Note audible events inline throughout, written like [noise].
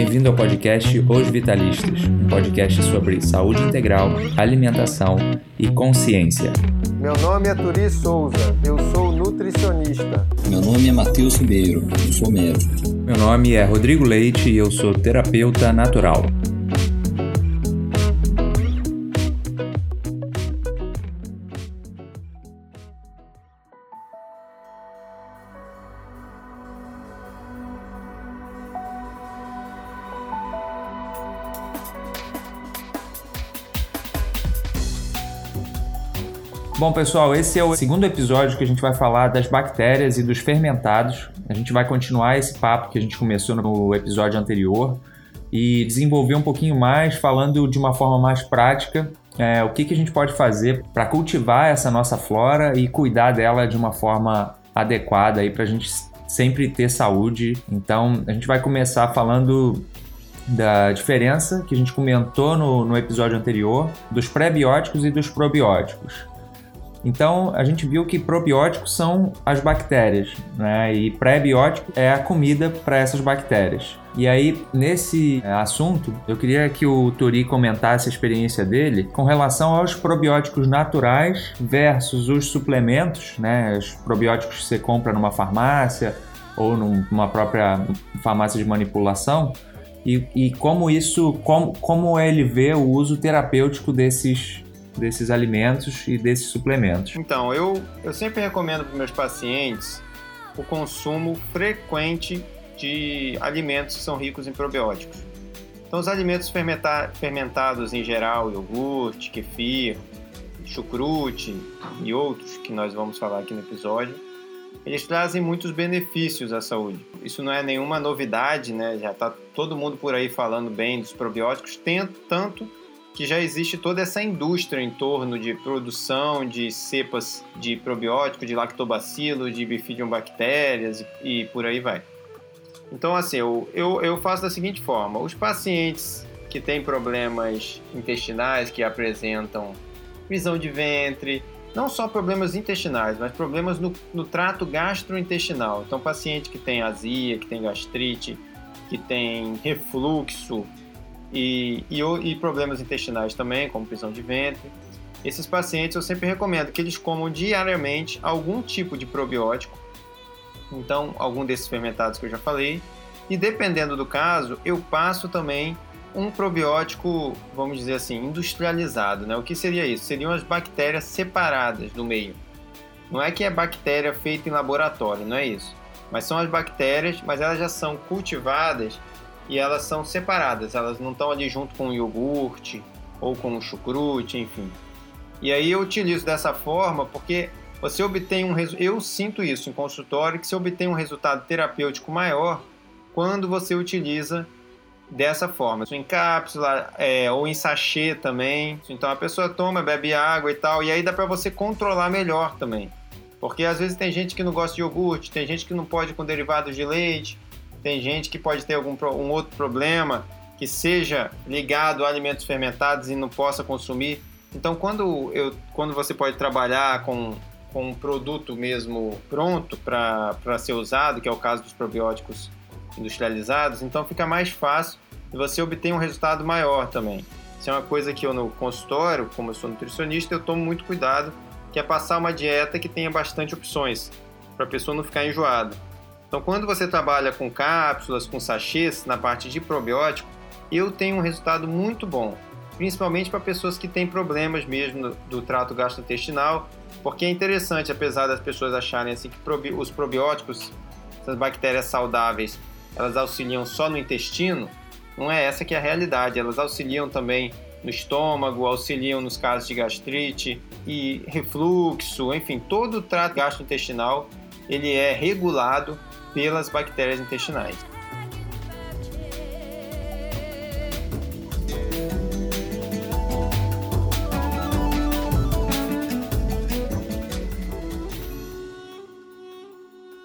Bem-vindo ao podcast Os Vitalistas, um podcast sobre saúde integral, alimentação e consciência. Meu nome é Turi Souza, eu sou nutricionista. Meu nome é Matheus Ribeiro, eu sou médico. Meu nome é Rodrigo Leite e eu sou terapeuta natural. Bom, pessoal, esse é o segundo episódio que a gente vai falar das bactérias e dos fermentados. A gente vai continuar esse papo que a gente começou no episódio anterior e desenvolver um pouquinho mais, falando de uma forma mais prática é, o que, que a gente pode fazer para cultivar essa nossa flora e cuidar dela de uma forma adequada para a gente sempre ter saúde. Então, a gente vai começar falando da diferença que a gente comentou no, no episódio anterior dos pré-bióticos e dos probióticos. Então, a gente viu que probióticos são as bactérias, né? E pré-biótico é a comida para essas bactérias. E aí, nesse é, assunto, eu queria que o Tori comentasse a experiência dele com relação aos probióticos naturais versus os suplementos, né? Os probióticos que você compra numa farmácia ou numa própria farmácia de manipulação. E, e como isso, como, como ele vê o uso terapêutico desses desses alimentos e desses suplementos? Então, eu, eu sempre recomendo para meus pacientes o consumo frequente de alimentos que são ricos em probióticos. Então, os alimentos fermenta fermentados em geral, iogurte, kefir, chucrute e outros que nós vamos falar aqui no episódio, eles trazem muitos benefícios à saúde. Isso não é nenhuma novidade, né? Já está todo mundo por aí falando bem dos probióticos, tanto que já existe toda essa indústria em torno de produção de cepas de probiótico, de lactobacilo, de bifidium bactérias e, por aí vai. Então, assim, eu, eu, eu faço da seguinte forma: os pacientes que têm problemas intestinais, que apresentam prisão de ventre, não só problemas intestinais, mas problemas no, no trato gastrointestinal. Então, paciente que tem azia, que tem gastrite, que tem refluxo, e, e, e problemas intestinais também, como prisão de ventre. Esses pacientes eu sempre recomendo que eles comam diariamente algum tipo de probiótico, então algum desses fermentados que eu já falei, e dependendo do caso, eu passo também um probiótico, vamos dizer assim, industrializado. Né? O que seria isso? Seriam as bactérias separadas do meio. Não é que é bactéria feita em laboratório, não é isso. Mas são as bactérias, mas elas já são cultivadas e elas são separadas, elas não estão ali junto com o iogurte ou com o chucrute, enfim. E aí eu utilizo dessa forma porque você obtém um eu sinto isso em consultório que você obtém um resultado terapêutico maior quando você utiliza dessa forma, em cápsula é, ou em sachê também. Então a pessoa toma, bebe água e tal, e aí dá para você controlar melhor também. Porque às vezes tem gente que não gosta de iogurte, tem gente que não pode com derivados de leite, tem gente que pode ter algum um outro problema que seja ligado a alimentos fermentados e não possa consumir. Então, quando, eu, quando você pode trabalhar com, com um produto mesmo pronto para ser usado, que é o caso dos probióticos industrializados, então fica mais fácil e você obter um resultado maior também. Isso é uma coisa que eu no consultório, como eu sou nutricionista, eu tomo muito cuidado, que é passar uma dieta que tenha bastante opções, para a pessoa não ficar enjoada. Então, quando você trabalha com cápsulas, com sachês, na parte de probiótico, eu tenho um resultado muito bom, principalmente para pessoas que têm problemas mesmo do trato gastrointestinal, porque é interessante, apesar das pessoas acharem assim que os probióticos, essas bactérias saudáveis, elas auxiliam só no intestino, não é essa que é a realidade, elas auxiliam também no estômago, auxiliam nos casos de gastrite e refluxo, enfim, todo o trato gastrointestinal ele é regulado pelas bactérias intestinais.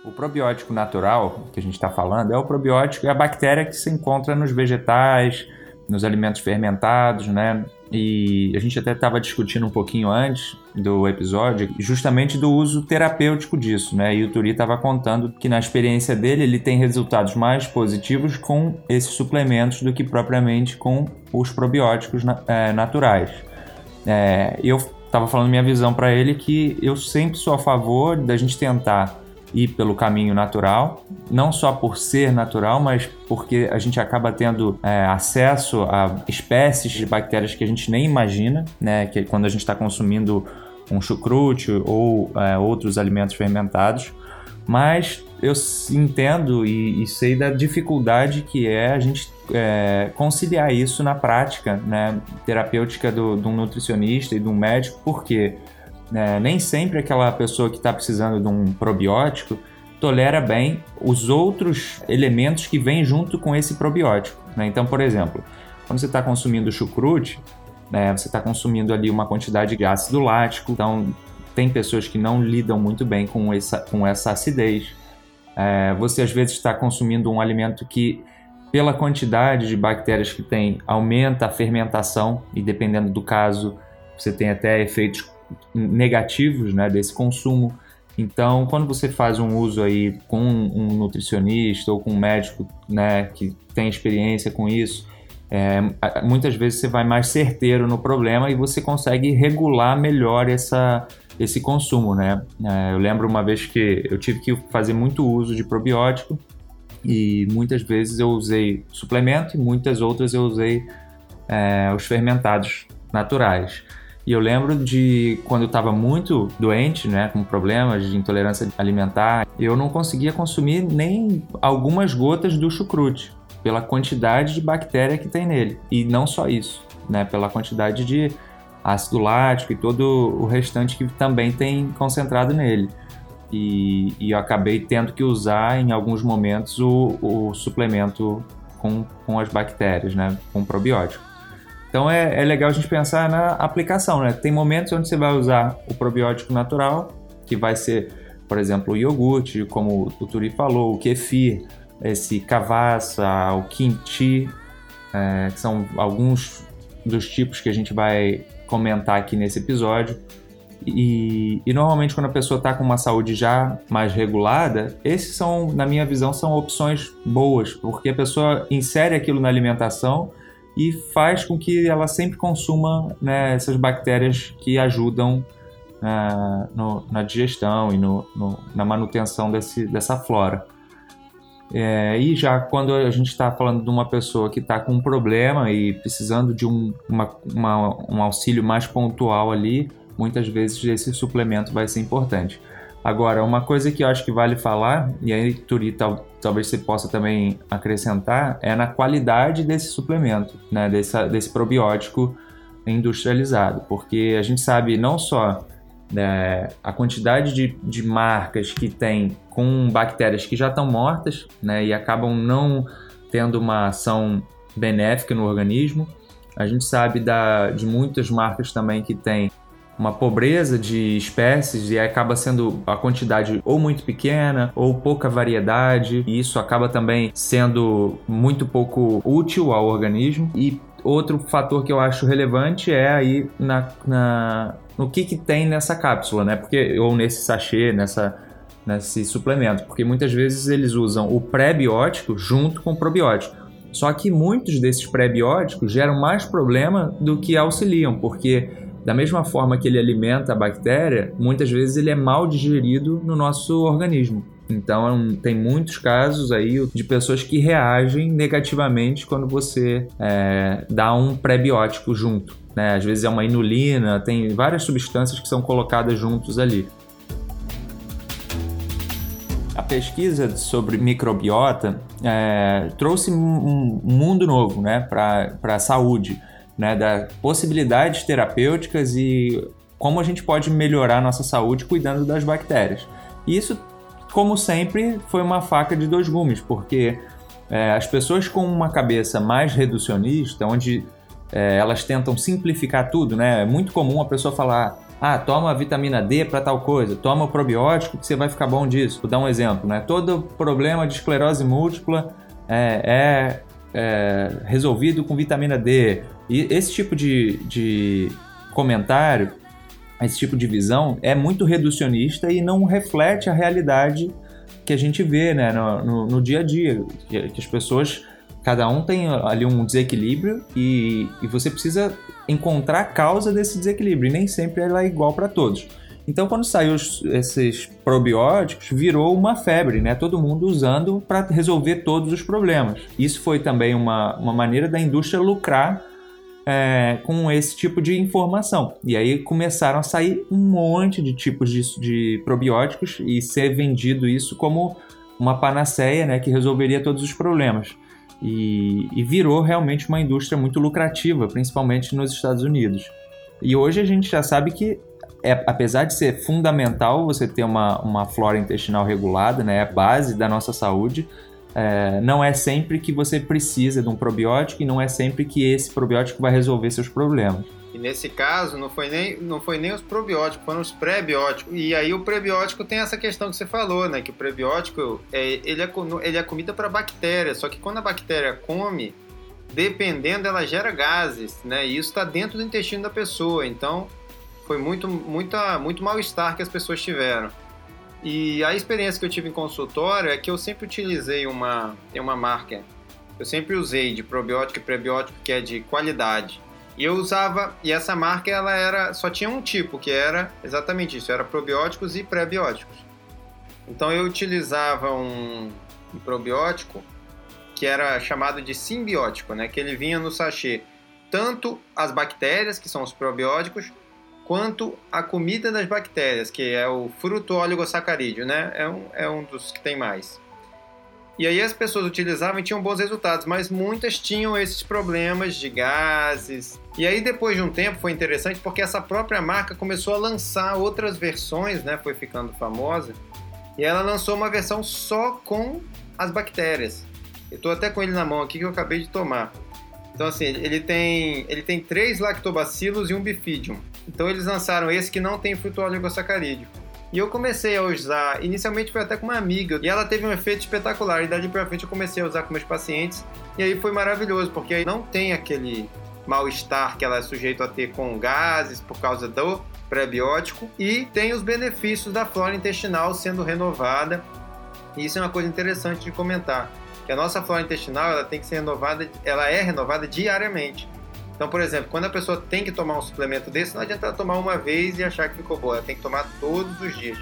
O probiótico natural que a gente está falando é o probiótico, é a bactéria que se encontra nos vegetais, nos alimentos fermentados, né? E a gente até estava discutindo um pouquinho antes do episódio, justamente do uso terapêutico disso, né? E o Turi estava contando que na experiência dele ele tem resultados mais positivos com esses suplementos do que propriamente com os probióticos é, naturais. É, eu estava falando minha visão para ele que eu sempre sou a favor da gente tentar ir pelo caminho natural, não só por ser natural, mas porque a gente acaba tendo é, acesso a espécies de bactérias que a gente nem imagina, né? Que quando a gente está consumindo um chucrute ou é, outros alimentos fermentados. Mas eu entendo e, e, sei da dificuldade que é a gente é, conciliar isso na prática né, terapêutica do, de um nutricionista e de um médico, porque é, nem sempre aquela pessoa que está precisando de um probiótico tolera bem os outros elementos que vêm junto com esse probiótico. Né? Então, por exemplo, quando você está consumindo chucrute, né, você está consumindo ali uma quantidade de ácido lático, então tem pessoas que não lidam muito bem com essa, com essa acidez. É, você às vezes está consumindo um alimento que, pela quantidade de bactérias que tem, aumenta a fermentação e dependendo do caso, você tem até efeitos negativos né, desse consumo. Então, quando você faz um uso aí com um nutricionista ou com um médico né, que tem experiência com isso, é, muitas vezes você vai mais certeiro no problema e você consegue regular melhor essa, esse consumo, né? É, eu lembro uma vez que eu tive que fazer muito uso de probiótico e muitas vezes eu usei suplemento e muitas outras eu usei é, os fermentados naturais. E eu lembro de quando eu estava muito doente, né, com problemas de intolerância alimentar, eu não conseguia consumir nem algumas gotas do chucrute, pela quantidade de bactéria que tem nele. E não só isso, né, pela quantidade de ácido lático e todo o restante que também tem concentrado nele. E, e eu acabei tendo que usar em alguns momentos o, o suplemento com, com as bactérias, né, com probiótico. Então é, é legal a gente pensar na aplicação, né? Tem momentos onde você vai usar o probiótico natural, que vai ser, por exemplo, o iogurte, como o Turi falou, o kefir, esse cavassa, o kimchi, é, que são alguns dos tipos que a gente vai comentar aqui nesse episódio. E, e, normalmente quando a pessoa está com uma saúde já mais regulada, esses são, na minha visão, são opções boas, porque a pessoa insere aquilo na alimentação e faz com que ela sempre consuma né, essas bactérias que ajudam uh, no, na digestão e no, no, na manutenção desse, dessa flora. É, e já quando a gente está falando de uma pessoa que está com um problema e precisando de um, uma, uma, um auxílio mais pontual ali, muitas vezes esse suplemento vai ser importante. Agora, uma coisa que eu acho que vale falar, e aí, Turi, tal, talvez você possa também acrescentar, é na qualidade desse suplemento, né, desse, probiótico industrializado, porque a gente sabe não só né, a quantidade de, de marcas que tem com bactérias que já estão mortas né, e acabam não tendo uma ação benéfica no organismo, a gente sabe da, de muitas marcas também que tem uma pobreza de espécies e acaba sendo a quantidade ou muito pequena ou pouca variedade, e isso acaba também sendo muito pouco útil ao organismo. E outro fator que eu acho relevante é aí na, na no que, que tem nessa cápsula, né? Porque, ou nesse sachê, nessa, nesse suplemento, porque muitas vezes eles usam o pré-biótico junto com o probiótico. Só que muitos desses pré-bióticos geram mais problema do que auxiliam, porque da mesma forma que ele alimenta a bactéria, muitas vezes ele é mal digerido no nosso organismo. Então, tem muitos casos aí de pessoas que reagem negativamente quando você é, dá um pré-biótico junto. Né? Às vezes é uma inulina, tem várias substâncias que são colocadas juntos ali. A pesquisa sobre microbiota é, trouxe um, mundo novo né, para a saúde né, das possibilidades terapêuticas e como a gente pode melhorar nossa saúde cuidando das bactérias. E isso, como sempre, foi uma faca de dois gumes, porque é, as pessoas com uma cabeça mais reducionista, onde é, elas tentam simplificar tudo, né? É muito comum a pessoa falar: ah, toma vitamina D para tal coisa, toma o probiótico que você vai ficar bom disso. Vou dar um exemplo, né? Todo problema de esclerose múltipla é, é, é resolvido com vitamina D E esse tipo de, de comentário, esse tipo de visão é muito reducionista e não reflete a realidade que a gente vê né, no, no, no dia a dia. Que, que, as pessoas, cada um tem ali um desequilíbrio e, e você precisa encontrar a causa desse desequilíbrio. E nem sempre ela é igual para todos. Então, quando saiu esses probióticos, virou uma febre, né? Todo mundo usando para resolver todos os problemas. Isso foi também uma, uma maneira da indústria lucrar é, com esse tipo de informação. E aí começaram a sair um monte de tipos de, de probióticos e ser vendido isso como uma panaceia né, que resolveria todos os problemas. E, e, virou realmente uma indústria muito lucrativa, principalmente nos Estados Unidos. E hoje a gente já sabe que, é, apesar de ser fundamental você ter uma, uma flora intestinal regulada, né, é a base da nossa saúde, é, não é sempre que você precisa de um probiótico e não é sempre que esse probiótico vai resolver seus problemas. E nesse caso, não foi nem, não foi nem os probióticos, foram os pré-bióticos. E aí o prebiótico tem essa questão que você falou, né? Que o prebiótico, é, ele, é, ele é comida para bactéria, só que quando a bactéria come, dependendo, ela gera gases, né? E isso está dentro do intestino da pessoa. Então, foi muito, muita, muito mal-estar que as pessoas tiveram. E a experiência que eu tive em consultório é que eu sempre utilizei uma, uma marca, eu sempre usei de probiótico e prebiótico que é de qualidade. E eu usava, e essa marca ela era, só tinha um tipo, que era exatamente isso, era probióticos e pré-bióticos. Então eu utilizava um, um probiótico que era chamado de simbiótico, né, que ele vinha no sachê tanto as bactérias, que são os probióticos, quanto a comida das bactérias, que é o fruto oligosacarídeo, né? É um, é um dos que tem mais. E aí as pessoas utilizavam e tinham bons resultados, mas muitas tinham esses problemas de gases. E aí depois de um tempo foi interessante porque essa própria marca começou a lançar outras versões, né? Foi ficando famosa. E ela lançou uma versão só com as bactérias. Eu estou até com ele na mão aqui que eu acabei de tomar. Então assim, ele tem, ele tem três lactobacilos e um bifidium. Então eles lançaram esse que não tem fruto oligosacarídeo. E eu comecei a usar, inicialmente foi até com uma amiga, e ela teve um efeito espetacular. E dali pra frente eu comecei a usar com meus pacientes, e aí foi maravilhoso, porque aí não tem aquele mal-estar que ela é sujeito a ter com gases por causa do prebiótico, e tem os benefícios da flora intestinal sendo renovada. E isso é uma coisa interessante de comentar, que a nossa flora intestinal ela tem que ser renovada, ela é renovada diariamente. Então, por exemplo, quando a pessoa tem que tomar um suplemento desse, não adianta ela tomar uma vez e achar que ficou boa, ela tem que tomar todos os dias.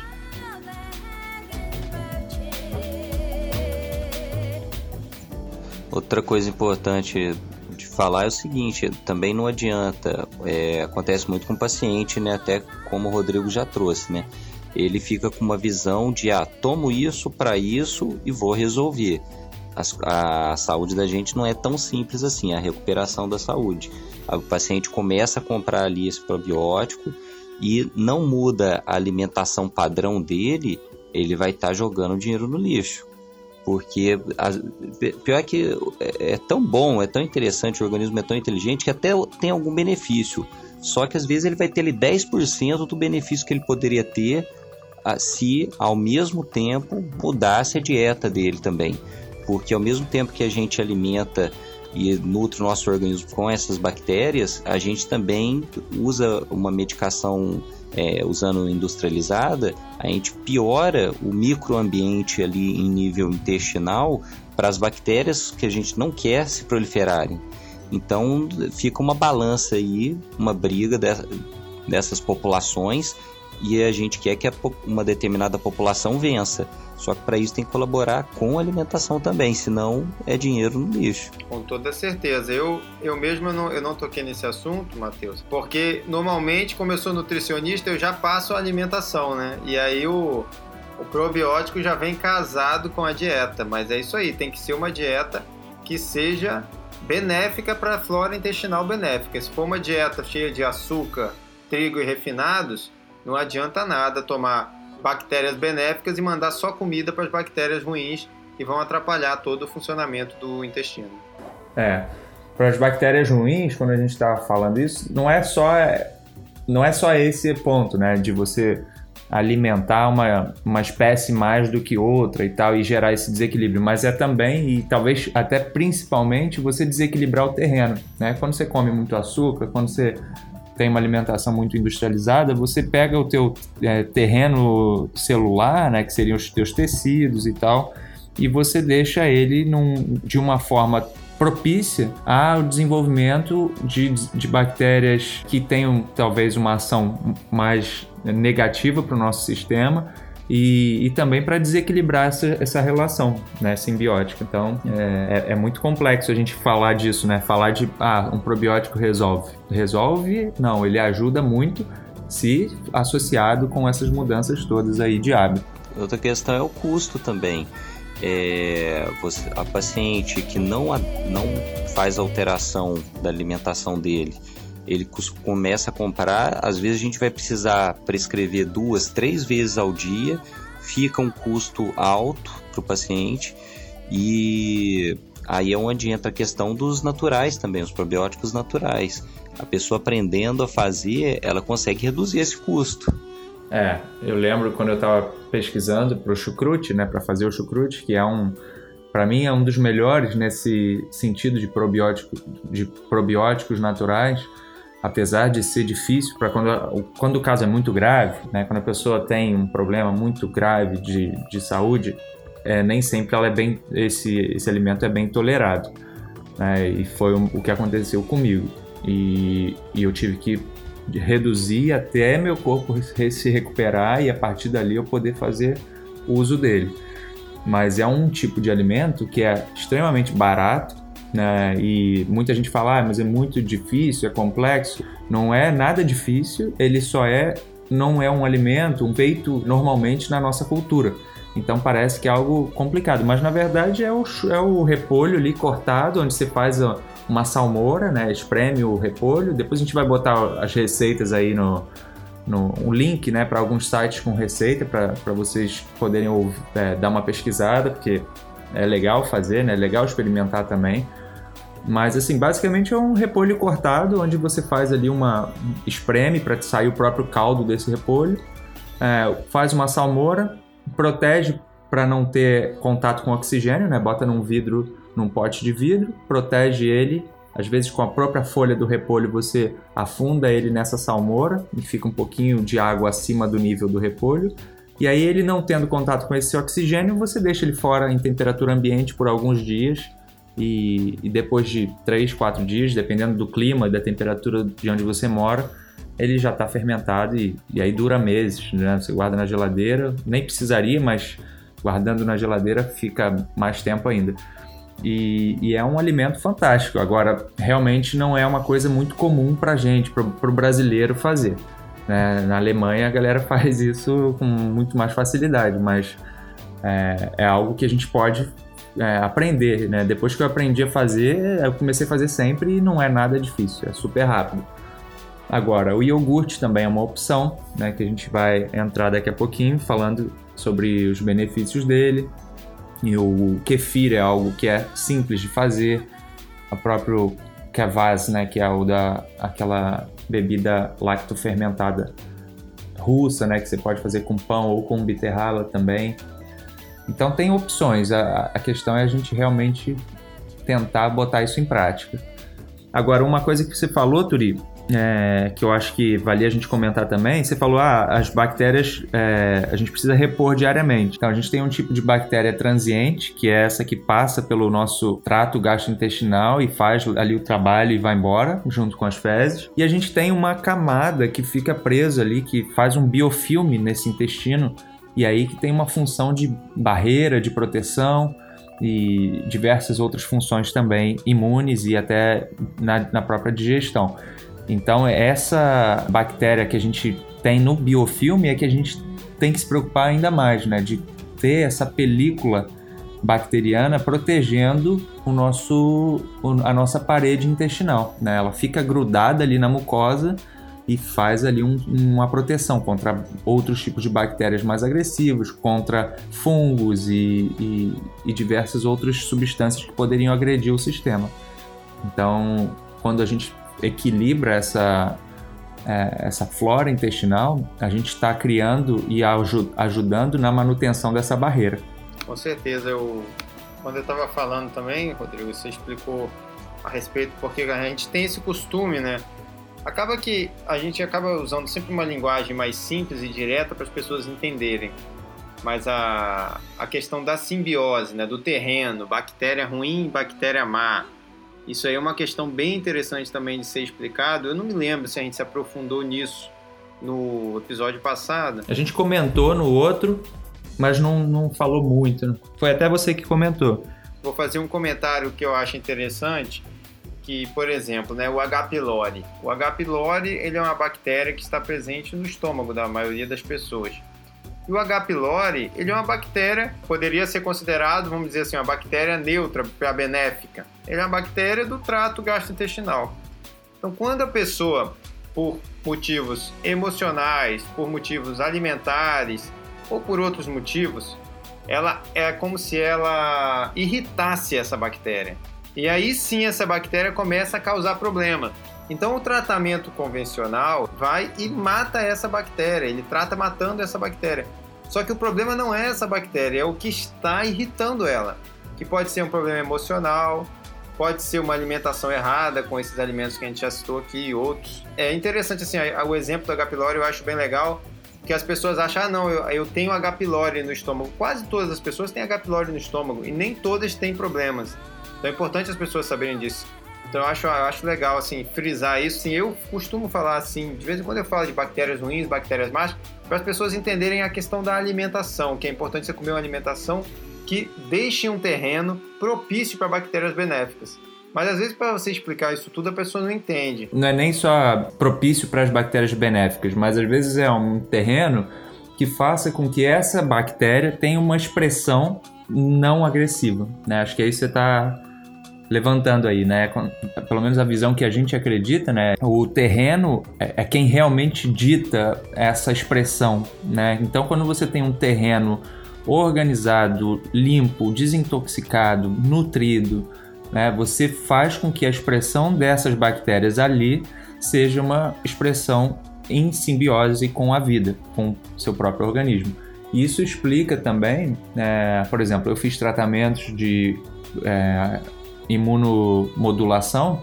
Outra coisa importante de falar é o seguinte, também não adianta, é, acontece muito com o paciente, né, até como o Rodrigo já trouxe, né, ele fica com uma visão de, ah, tomo isso para isso e vou resolver a, a, saúde da gente não é tão simples assim, a recuperação da saúde. O paciente começa a comprar ali esse probiótico e não muda a alimentação padrão dele, ele vai estar tá jogando dinheiro no lixo. Porque a, pior é que é, tão bom, é tão interessante, o organismo é tão inteligente que até tem algum benefício. Só que às vezes ele vai ter ali 10% do benefício que ele poderia ter se ao mesmo tempo mudasse a dieta dele também porque ao mesmo tempo que a gente alimenta e nutre o nosso organismo com essas bactérias, a gente também usa uma medicação é, usando industrializada, a gente piora o microambiente ali em nível intestinal para as bactérias que a gente não quer se proliferarem. Então fica uma balança aí, uma briga dessas populações e a gente quer que uma determinada população vença. Só que para isso tem que colaborar com a alimentação também, senão é dinheiro no lixo. Com toda certeza. Eu, eu mesmo não, eu não toquei nesse assunto, Matheus, porque normalmente, como eu sou nutricionista, eu já passo a alimentação, né? E aí o, o probiótico já vem casado com a dieta, mas é isso aí, tem que ser uma dieta que seja benéfica para a flora intestinal benéfica. Se for uma dieta cheia de açúcar, trigo e refinados, não adianta nada tomar bactérias benéficas e mandar só comida para as bactérias ruins que vão atrapalhar todo o funcionamento do intestino. É, para as bactérias ruins, quando a gente está falando isso, não é só não é só esse ponto, né, de você alimentar uma, uma espécie mais do que outra e tal, e gerar esse desequilíbrio, mas é também, e talvez até principalmente, você desequilibrar o terreno. Né? Quando você come muito açúcar, quando você tem uma alimentação muito industrializada, você pega o teu é, terreno celular, né, que seriam os teus tecidos e tal, e você deixa ele num, de uma forma propícia ao desenvolvimento de, de bactérias que tenham talvez uma ação mais negativa para o nosso sistema e, e também para desequilibrar essa, essa relação né, simbiótica. Então é, é, é, muito complexo a gente falar disso, né? Falar de ah, um probiótico resolve. Resolve? Não, ele ajuda muito se associado com essas mudanças todas aí de hábito. Outra questão é o custo também. É, você, a paciente que não, não faz alteração da alimentação dele ele começa a comprar, às vezes a gente vai precisar prescrever duas, três vezes ao dia, fica um custo alto para o paciente e aí é onde entra a questão dos naturais também, os probióticos naturais. A pessoa aprendendo a fazer, ela consegue reduzir esse custo. É, eu lembro quando eu estava pesquisando para o chucrute, né, para fazer o chucrute, que é um, para mim é um dos melhores nesse sentido de probiótico, de probióticos naturais apesar de ser difícil para quando, quando o caso é muito grave, né, quando a pessoa tem um problema muito grave de, de saúde, é, nem sempre ela é bem, esse, esse alimento é bem tolerado. Né, e foi o, que aconteceu comigo. E, e, eu tive que reduzir até meu corpo se recuperar e a partir dali eu poder fazer uso dele. Mas é um tipo de alimento que é extremamente barato né? E muita gente fala, ah, mas é muito difícil, é complexo. Não é nada difícil, ele só é, não é um alimento um feito normalmente na nossa cultura. Então parece que é algo complicado, mas na verdade é o, é o repolho ali cortado, onde você faz uma salmoura, né? Espreme o repolho. Depois a gente vai botar as receitas aí no, no um link, né, para alguns sites com receita para vocês poderem ouvir, é, dar uma pesquisada, porque é legal fazer, né? É legal experimentar também. Mas assim, basicamente é um repolho cortado, onde você faz ali uma espreme para sair o próprio caldo desse repolho, é, faz uma salmoura, protege para não ter contato com oxigênio, né? Bota num vidro, num pote de vidro, protege ele. Às vezes com a própria folha do repolho você afunda ele nessa salmoura e fica um pouquinho de água acima do nível do repolho. E aí ele não tendo contato com esse oxigênio, você deixa ele fora em temperatura ambiente por alguns dias e, e depois de 3, 4 dias, dependendo do clima e da temperatura de onde você mora, ele já está fermentado e, e, aí dura meses, né? Você guarda na geladeira, nem precisaria, mas guardando na geladeira fica mais tempo ainda. E, e é um alimento fantástico. Agora, realmente não é uma coisa muito comum para gente, para o brasileiro fazer. Né? Na Alemanha a galera [laughs] faz isso com muito mais facilidade, mas é, é algo que a gente pode é, aprender, né? Depois que eu aprendi a fazer, eu comecei a fazer sempre e não é nada difícil, é super rápido. Agora, o iogurte também é uma opção, né? Que a gente vai entrar daqui a pouquinho falando sobre os benefícios dele. E o kefir é algo que é simples de fazer. A próprio kvass, né? Que é o da aquela bebida lactofermentada russa, né? Que você pode fazer com pão ou com beterraba também. Então tem opções, a, a questão é a gente realmente tentar botar isso em prática. Agora, uma coisa que você falou, Turi, é, que eu acho que valia a gente comentar também, você falou, ah, as bactérias é, a gente precisa repor diariamente. Então, a gente tem um tipo de bactéria transiente, que é essa que passa pelo nosso trato gastrointestinal e faz ali o trabalho e vai embora, junto com as fezes. E a gente tem uma camada que fica presa ali, que faz um biofilme nesse intestino, e aí que tem uma função de barreira, de proteção e diversas outras funções também imunes e até na, na própria digestão. Então, essa bactéria que a gente tem no biofilme é que a gente tem que se preocupar ainda mais, né? De ter essa película bacteriana protegendo o nosso, a nossa parede intestinal, né? Ela fica grudada ali na mucosa e faz ali um, uma proteção contra outros tipos de bactérias mais agressivos, contra fungos e, e, e diversas outras substâncias que poderiam agredir o sistema. Então, quando a gente equilibra essa, é, essa flora intestinal, a gente está criando e ajudando na manutenção dessa barreira. Com certeza, eu quando eu estava falando também, Rodrigo, você explicou a respeito porque a gente tem esse costume, né? Acaba que a gente acaba usando sempre uma linguagem mais simples e direta para as pessoas entenderem. Mas a, a questão da simbiose, né, do terreno, bactéria ruim, bactéria má, isso aí é uma questão bem interessante também de ser explicado. Eu não me lembro se a gente se aprofundou nisso no episódio passado. A gente comentou no outro, mas não, não falou muito. Né? Foi até você que comentou. Vou fazer um comentário que eu acho interessante, que, por exemplo, né, o H. pylori. O H. pylori ele é uma bactéria que está presente no estômago da maioria das pessoas. E o H. pylori, ele é uma bactéria, poderia ser considerado, vamos dizer assim, uma bactéria neutra, benéfica. Ele é uma bactéria do trato gastrointestinal. Então, quando a pessoa, por motivos emocionais, por motivos alimentares ou por outros motivos, ela é como se ela irritasse essa bactéria. E aí sim essa bactéria começa a causar problema. Então o tratamento convencional vai e mata essa bactéria, ele trata matando essa bactéria. Só que o problema não é essa bactéria, é o que está irritando ela. Que pode ser um problema emocional, pode ser uma alimentação errada com esses alimentos que a gente já citou aqui e outros. É interessante assim, o exemplo do H. pylori eu acho bem legal, que as pessoas acham, ah não, eu, eu tenho H. pylori no estômago. Quase todas as pessoas têm H. pylori no estômago e nem todas têm problemas. Então é importante as pessoas saberem disso. Então eu acho, eu acho legal assim frisar isso. Sim, eu costumo falar assim, de vez em quando eu falo de bactérias ruins, bactérias más, para as pessoas entenderem a questão da alimentação, que é importante você comer uma alimentação que deixe um terreno propício para bactérias benéficas. Mas às vezes, para você explicar isso tudo, a pessoa não entende. Não é nem só propício para as bactérias benéficas, mas às vezes é um terreno que faça com que essa bactéria tenha uma expressão não agressiva. Né? Acho que aí você está levantando aí, né? Pelo menos a visão que a gente acredita, né? O terreno é, é quem realmente dita essa expressão, né? Então, quando você tem um terreno organizado, limpo, desintoxicado, nutrido, né? Você faz com que a expressão dessas bactérias ali seja uma expressão em simbiose com a vida, com seu próprio organismo. Isso explica também, é, por exemplo, eu fiz tratamentos de é, imunomodulação,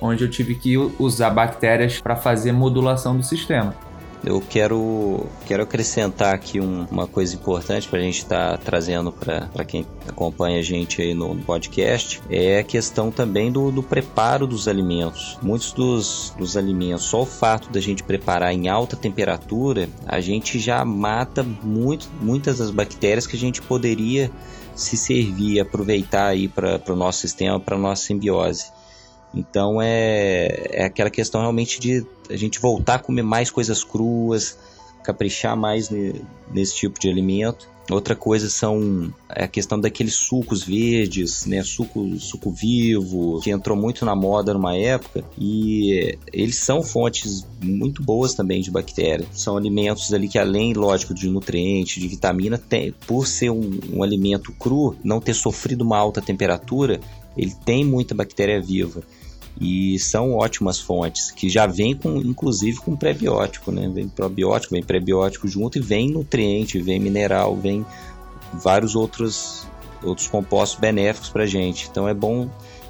onde eu tive que usar bactérias para fazer modulação do sistema. Eu quero, quero acrescentar aqui um, uma coisa importante para a gente estar tá trazendo para quem acompanha a gente aí no, podcast, é a questão também do, do preparo dos alimentos. Muitos dos, dos alimentos, só o fato da gente preparar em alta temperatura, a gente já mata muito, muitas das bactérias que a gente poderia se servir aproveitar aí para o nosso sistema, para nossa simbiose. Então é, é aquela questão realmente de a gente voltar a comer mais coisas cruas, caprichar mais ne, nesse tipo de alimento. Outra coisa são é a questão daqueles sucos verdes, né, suco, suco vivo, que entrou muito na moda numa época. E eles são fontes muito boas também de bactérias. São alimentos ali que além, lógico, de nutrientes, de vitamina, tem, por ser um, um alimento cru, não ter sofrido uma alta temperatura, ele tem muita bactéria viva e são ótimas fontes que já vem com inclusive com prebiótico, né? Vem probiótico, vem prebiótico junto e vem nutriente, vem mineral, vem vários outros outros compostos benéficos para gente. Então é bom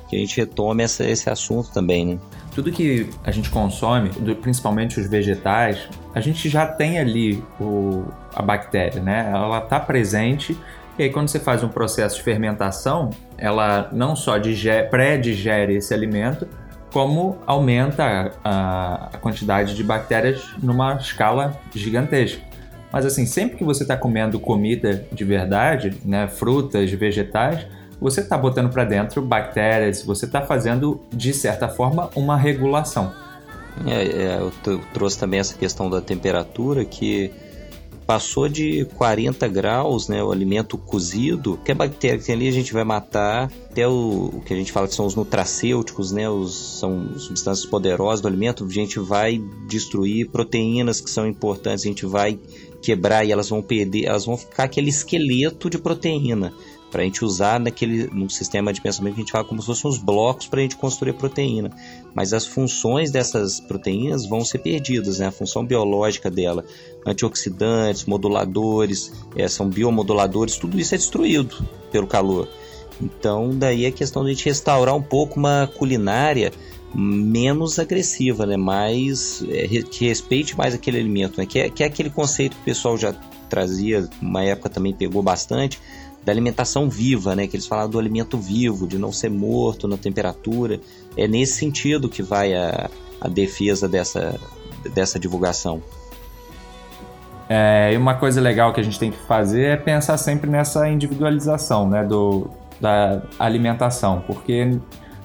que a gente retome essa, esse assunto também, né? Tudo que a gente consome, principalmente os vegetais, a gente já tem ali o, a bactéria, né? Ela está presente e aí, quando você faz um processo de fermentação, ela não só pré-digere esse alimento, como aumenta a, a, quantidade de bactérias numa escala gigantesca. Mas assim, sempre que você está comendo comida de verdade, né, frutas, vegetais, você está botando para dentro bactérias, você está fazendo, de certa forma, uma regulação. É, é, eu, eu trouxe também essa questão da temperatura que passou de 40 graus, né, o alimento cozido, que a bactéria que tem ali a gente vai matar, até o, o que a gente fala que são os nutracêuticos, né, os, são substâncias poderosas do alimento, a gente vai destruir proteínas que são importantes, a gente vai quebrar e elas vão perder, elas vão ficar aquele esqueleto de proteína. Para a gente usar naquele no sistema de pensamento que a gente fala como se fossem uns blocos para a gente construir a proteína. Mas as funções dessas proteínas vão ser perdidas, né? A função biológica dela, antioxidantes, moduladores, é, são biomoduladores, tudo isso é destruído pelo calor. Então, daí a questão de a gente restaurar um pouco uma culinária menos agressiva, né? Mais é, que respeite mais aquele alimento, né? Que é, que é aquele conceito que o pessoal já trazia, uma época também pegou bastante, da alimentação viva, né? Que eles falam do alimento vivo, de não ser morto na temperatura. É nesse sentido que vai a, a defesa dessa, dessa divulgação. É, e uma coisa legal que a gente tem que fazer é pensar sempre nessa individualização né, do, da alimentação, porque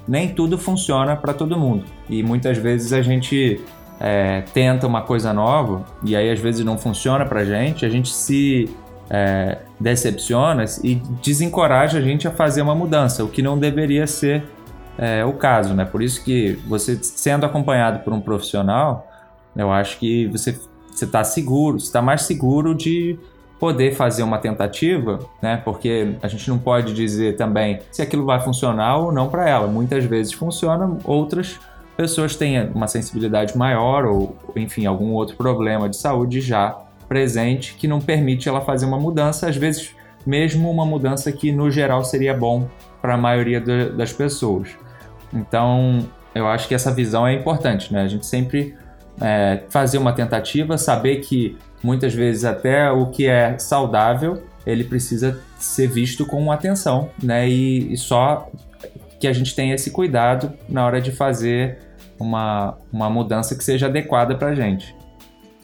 nem tudo funciona para todo mundo. E muitas vezes a gente é, tenta uma coisa nova e aí às vezes não funciona para gente, a gente se é, decepciona e desencoraja a gente a fazer uma mudança, o que não deveria ser é, o caso, né? Por isso que você sendo acompanhado por um profissional, eu acho que você está seguro, está mais seguro de poder fazer uma tentativa, né? Porque a gente não pode dizer também se aquilo vai funcionar ou não para ela. Muitas vezes funciona, outras pessoas têm uma sensibilidade maior ou, enfim, algum outro problema de saúde já presente que não permite ela fazer uma mudança, às vezes mesmo uma mudança que no geral seria bom para a maioria das pessoas. Então, eu acho que essa visão é importante, né? A gente sempre é, fazer uma tentativa, saber que muitas vezes até o que é saudável ele precisa ser visto com atenção, né? E, e só que a gente tenha esse cuidado na hora de fazer uma, uma mudança que seja adequada para a gente.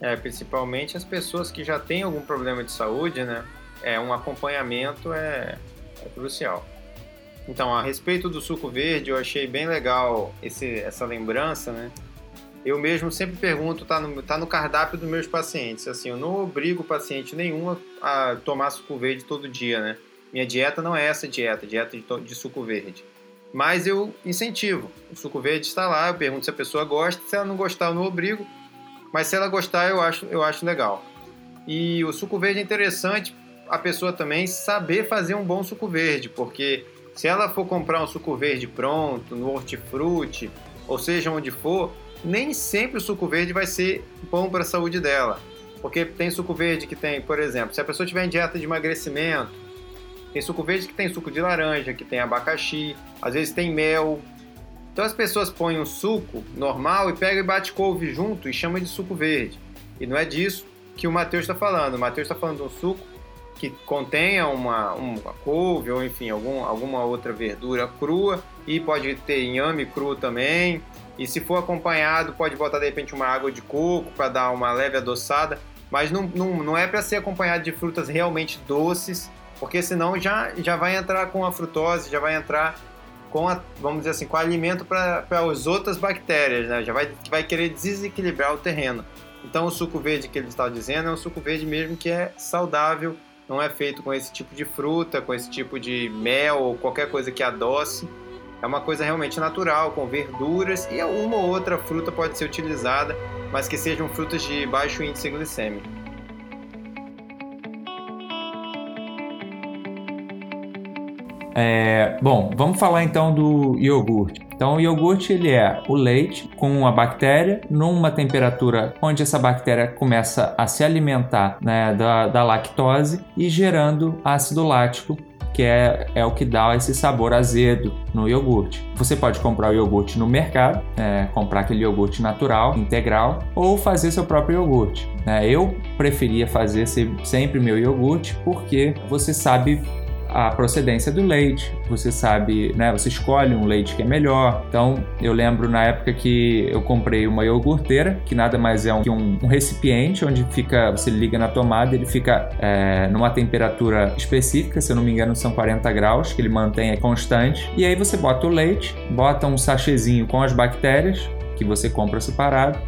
É, principalmente as pessoas que já têm algum problema de saúde, né? É, um acompanhamento é, é crucial. Então, a respeito do suco verde, eu achei bem legal esse, essa lembrança, né? Eu mesmo sempre pergunto, tá no, tá no cardápio dos meus pacientes, assim, eu não obrigo paciente nenhum a, tomar suco verde todo dia, né? Minha dieta não é essa dieta, dieta de, de suco verde. Mas eu incentivo. O suco verde está lá, eu pergunto se a pessoa gosta, se ela não gostar, eu não obrigo. Mas se ela gostar, eu acho, eu acho legal. E o suco verde é interessante a pessoa também saber fazer um bom suco verde, porque se ela for comprar um suco verde pronto, no hortifruti, ou seja, onde for, nem sempre o suco verde vai ser bom para a saúde dela. Porque tem suco verde que tem, por exemplo, se a pessoa tiver em dieta de emagrecimento, tem suco verde que tem suco de laranja, que tem abacaxi, às vezes tem mel, então as pessoas põem um suco normal e pegam e bate couve junto e chama de suco verde. E não é disso que o Matheus está falando. O Matheus está falando de um suco que contenha uma, uma couve ou enfim algum, alguma outra verdura crua e pode ter inhame cru também. E se for acompanhado, pode botar de repente uma água de coco para dar uma leve adoçada. Mas não, não, não é para ser acompanhado de frutas realmente doces, porque senão já, já vai entrar com a frutose, já vai entrar com a, vamos dizer assim, com alimento para as outras bactérias, né? Já vai, vai querer desequilibrar o terreno. Então o suco verde que ele está dizendo é um suco verde mesmo que é saudável, não é feito com esse tipo de fruta, com esse tipo de mel ou qualquer coisa que adoce. É uma coisa realmente natural, com verduras e uma ou outra fruta pode ser utilizada, mas que sejam frutas de baixo índice glicêmico. É, bom, vamos falar então do iogurte. Então, o iogurte ele é o leite com uma bactéria numa temperatura onde essa bactéria começa a se alimentar né, da, da lactose e gerando ácido lático que é, é o que dá esse sabor azedo no iogurte. Você pode comprar o iogurte no mercado, é, comprar aquele iogurte natural, integral, ou fazer seu próprio iogurte. É, eu preferia fazer sempre meu iogurte porque você sabe a procedência do leite, você sabe, né? Você escolhe um leite que é melhor. Então, eu lembro na época que eu comprei uma iogurteira, que nada mais é um, que um, um recipiente onde fica, você liga na tomada, ele fica é, numa temperatura específica, se eu não me engano são 40 graus, que ele mantém constante. E aí você bota o leite, bota um sachêzinho com as bactérias que você compra separado,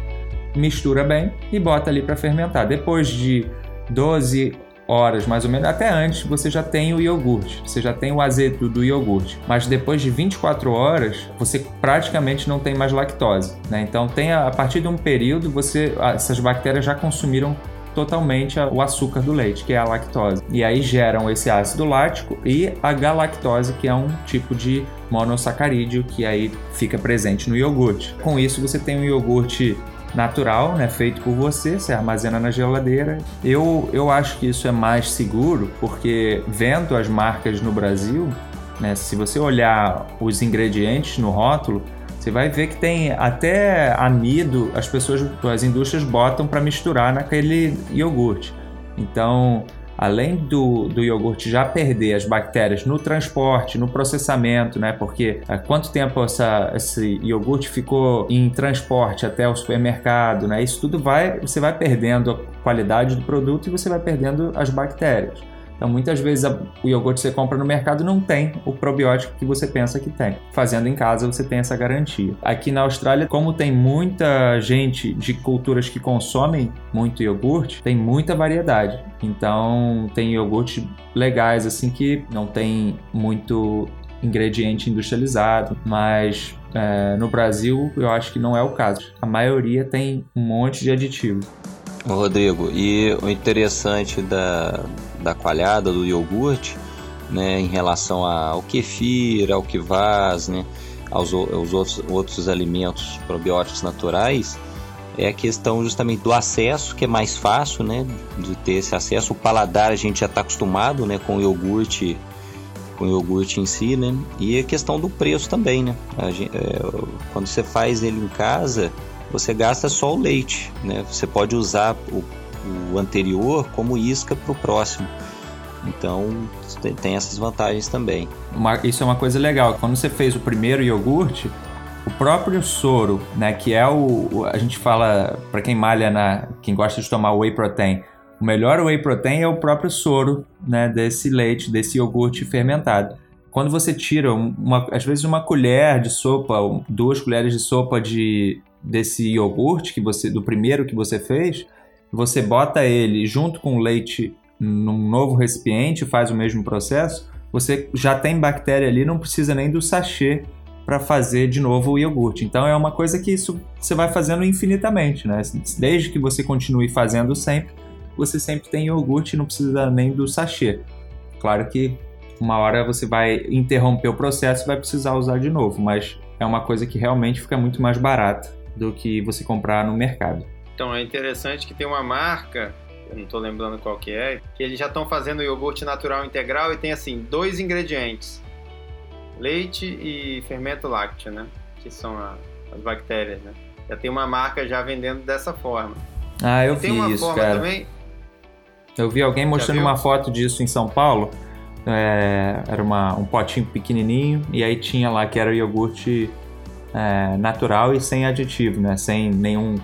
mistura bem e bota ali para fermentar. Depois de 12 horas, mais ou menos, até antes, você já tem o iogurte, você já tem o azedo do iogurte. Mas depois de 24 horas, você praticamente não tem mais lactose. Né? Então, tem a, a partir de um período, você essas bactérias já consumiram totalmente o açúcar do leite, que é a lactose. E aí geram esse ácido lático e a galactose, que é um tipo de monossacarídeo que aí fica presente no iogurte. Com isso você tem um iogurte natural, né, feito por você, você armazena na geladeira. Eu, eu acho que isso é mais seguro, porque vendo as marcas no Brasil, né, se você olhar os ingredientes no rótulo, você vai ver que tem até amido, as pessoas, as indústrias botam para misturar naquele iogurte. Então, além do, do iogurte já perder as bactérias no transporte, no processamento, né? Porque há quanto tempo essa, esse iogurte ficou em transporte até o supermercado, né? Isso tudo vai, você vai perdendo a qualidade do produto e você vai perdendo as bactérias. Então, muitas vezes o iogurte que você compra no mercado não tem o probiótico que você pensa que tem. Fazendo em casa, você tem essa garantia. Aqui na Austrália, como tem muita gente de culturas que consomem muito iogurte, tem muita variedade. Então, tem iogurtes legais assim que não tem muito ingrediente industrializado, mas é, no Brasil eu acho que não é o caso. A maioria tem um monte de aditivos. Rodrigo, e o interessante da, da coalhada, do iogurte, né, em relação ao kefir, ao kvass, né, aos, aos outros, outros alimentos probióticos naturais, é a questão justamente do acesso, que é mais fácil, né, de ter esse acesso. O paladar a gente já está acostumado, né, com o iogurte, com o iogurte em si, né, e a questão do preço também, né. Gente, é, quando você faz ele em casa, você gasta só o leite, né. Você pode usar o o anterior como isca para o próximo. Então tem essas vantagens também. Uma, isso é uma coisa legal. Quando você fez o primeiro iogurte, o próprio soro, né, que é o, a gente fala para quem malha na, quem gosta de tomar whey protein, o melhor whey protein é o próprio soro, né, desse leite, desse iogurte fermentado. Quando você tira uma, às vezes uma colher de sopa, duas colheres de sopa de desse iogurte que você do primeiro que você fez, você bota ele junto com o leite num novo recipiente, faz o mesmo processo, você já tem bactéria ali, não precisa nem do sachê para fazer de novo o iogurte. Então é uma coisa que isso você vai fazendo infinitamente, né? Desde que você continue fazendo sempre, você sempre tem iogurte não precisa nem do sachê. Claro que uma hora você vai interromper o processo e vai precisar usar de novo, mas é uma coisa que realmente fica muito mais barata do que você comprar no mercado. Então é interessante que tem uma marca, eu não estou lembrando qual que é, que eles já estão fazendo iogurte natural integral e tem assim dois ingredientes: leite e fermento lácteo, né? Que são a, as bactérias, né? Já tem uma marca já vendendo dessa forma. Ah, eu e vi tem uma isso, forma cara. Também, eu vi alguém mostrando uma foto disso em São Paulo. É, era uma, um potinho pequenininho e aí tinha lá que era iogurte é, natural e sem aditivo, né? Sem nenhum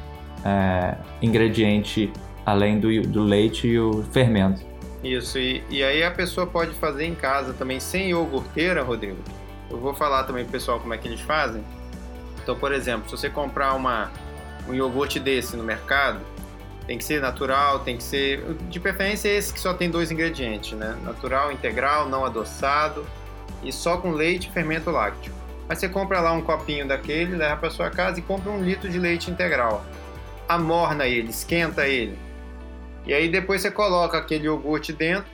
é, ingrediente além do, do leite e o fermento. Isso, e, e aí a pessoa pode fazer em casa também sem iogurteira, Rodrigo. Eu vou falar também pro pessoal como é que eles fazem. Então, por exemplo, se você comprar uma, um iogurte desse no mercado, tem que ser natural, tem que ser. De preferência esse que só tem dois ingredientes, né? Natural, integral, não adoçado e só com leite e fermento lácteo. Aí você compra lá um copinho daquele, leva para sua casa e compra um litro de leite integral amorna ele, esquenta ele. E aí depois você coloca aquele iogurte dentro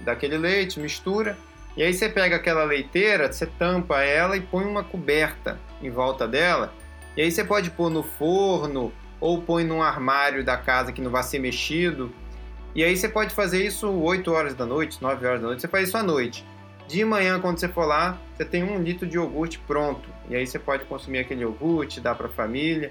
daquele leite, mistura. E aí você pega aquela leiteira, você tampa ela e põe uma coberta em volta dela. E aí você pode pôr no forno ou põe num armário da casa que não vai ser mexido. E aí você pode fazer isso 8 horas da noite, 9 horas da noite, você faz isso à noite. De manhã, quando você for lá, você tem um litro de iogurte pronto. E aí você pode consumir aquele iogurte, dar para a família.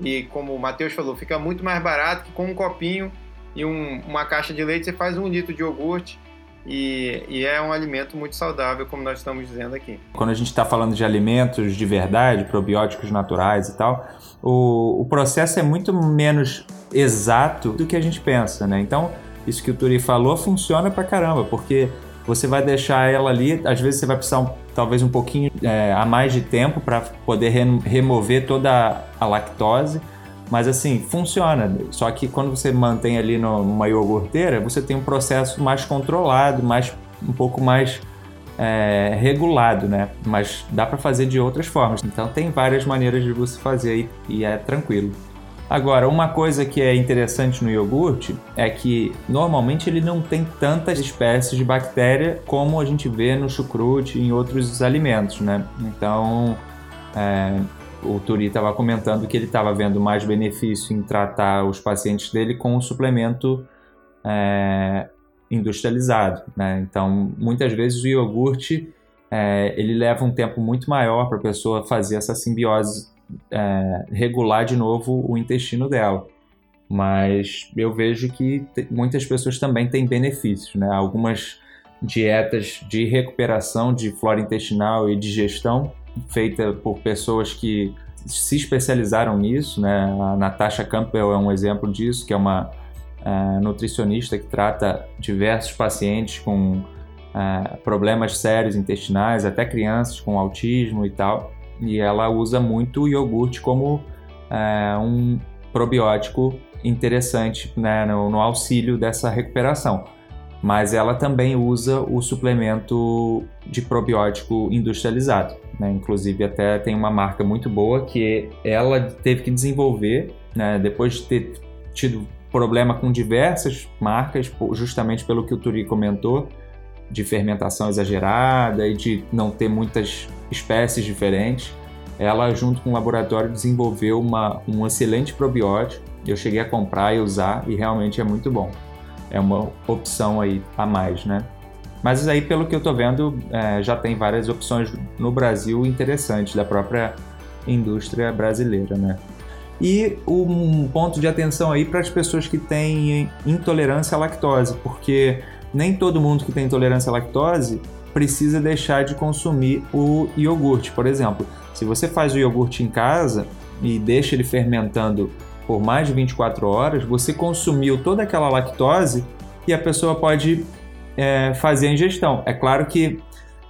E como o Matheus falou, fica muito mais barato que com um copinho e um, uma caixa de leite você faz um litro de iogurte. E, e, é um alimento muito saudável, como nós estamos dizendo aqui. Quando a gente está falando de alimentos de verdade, probióticos naturais e tal, o, o processo é muito menos exato do que a gente pensa, né? Então, isso que o Turi falou funciona pra caramba, porque você vai deixar ela ali, às vezes você vai precisar um, talvez um pouquinho é, a mais de tempo para poder re remover toda a lactose, mas assim, funciona. Só que quando você mantém ali numa iogurteira, você tem um processo mais controlado, mais um pouco mais é, regulado, né? Mas dá para fazer de outras formas. Então tem várias maneiras de você fazer e, e é tranquilo. Agora, uma coisa que é interessante no iogurte é que normalmente ele não tem tantas espécies de bactéria como a gente vê no chucrute e em outros alimentos, né? Então, é, o Turi estava comentando que ele estava vendo mais benefício em tratar os pacientes dele com um suplemento é, industrializado, né? Então, muitas vezes o iogurte é, ele leva um tempo muito maior para a pessoa fazer essa simbiose é, regular de novo o intestino dela. Mas eu vejo que muitas pessoas também têm benefícios, né? Algumas dietas de recuperação de flora intestinal e digestão feita por pessoas que se especializaram nisso, né? A Natasha Campbell é um exemplo disso, que é uma uh, nutricionista que trata diversos pacientes com uh, problemas sérios intestinais, até crianças com autismo e tal e ela usa muito o iogurte como é, um probiótico interessante né, no, no, auxílio dessa recuperação. Mas ela também usa o suplemento de probiótico industrializado. Né? Inclusive, até tem uma marca muito boa que ela teve que desenvolver, né, depois de ter tido problema com diversas marcas, justamente pelo que o Turi comentou, de fermentação exagerada e de não ter muitas espécies diferentes. Ela, junto com o laboratório, desenvolveu uma, um excelente probiótico. Eu cheguei a comprar e usar e realmente é muito bom. É uma opção aí a mais, né? Mas aí, pelo que eu estou vendo, é, já tem várias opções no Brasil interessantes da própria indústria brasileira, né? E um ponto de atenção aí para as pessoas que têm intolerância à lactose, porque nem todo mundo que tem intolerância à lactose precisa deixar de consumir o iogurte. Por exemplo, se você faz o iogurte em casa e deixa ele fermentando por mais de 24 horas, você consumiu toda aquela lactose e a pessoa pode é, fazer a ingestão. É claro que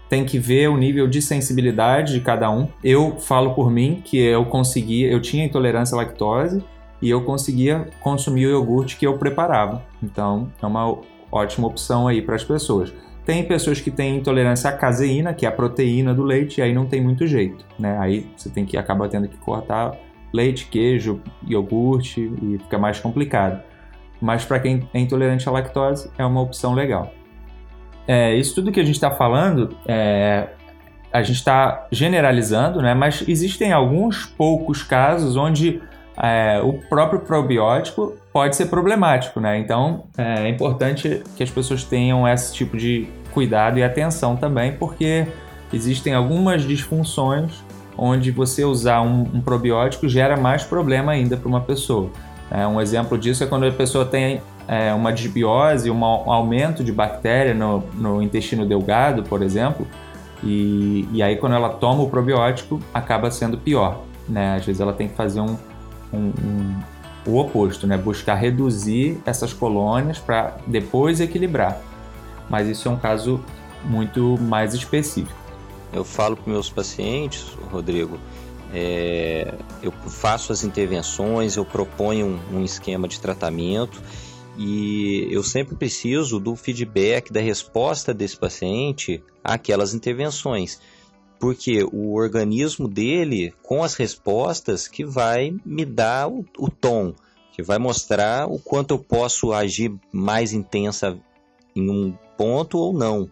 tem que ver o nível de sensibilidade de cada um. Eu falo por mim que eu conseguia, eu tinha intolerância à lactose e eu conseguia consumir o iogurte que eu preparava. Então, é uma ótima opção aí para as pessoas. Tem pessoas que têm intolerância à caseína, que é a proteína do leite, e aí não tem muito jeito, né? Aí você tem que acaba tendo que cortar leite, queijo, iogurte e fica mais complicado. Mas para quem é intolerante à lactose, é uma opção legal. É, isso tudo que a gente está falando, é, a gente está generalizando, né? Mas existem alguns poucos casos onde é, o próprio probiótico pode ser problemático, né? Então é importante que as pessoas tenham esse tipo de cuidado e atenção também, porque existem algumas disfunções onde você usar um, um probiótico gera mais problema ainda para uma pessoa. É, um exemplo disso é quando a pessoa tem é, uma disbiose, um aumento de bactéria no, no intestino delgado, por exemplo, e, e, aí quando ela toma o probiótico acaba sendo pior. Né? Às vezes ela tem que fazer um, um, um, o oposto, né? Buscar reduzir essas colônias para depois equilibrar. Mas isso é um caso muito mais específico. Eu falo para meus pacientes, Rodrigo, é, eu faço as intervenções, eu proponho um, um esquema de tratamento e eu sempre preciso do feedback, da resposta desse paciente àquelas intervenções porque o organismo dele, com as respostas, que vai me dar o, o, tom, que vai mostrar o quanto eu posso agir mais intensa em um ponto ou não.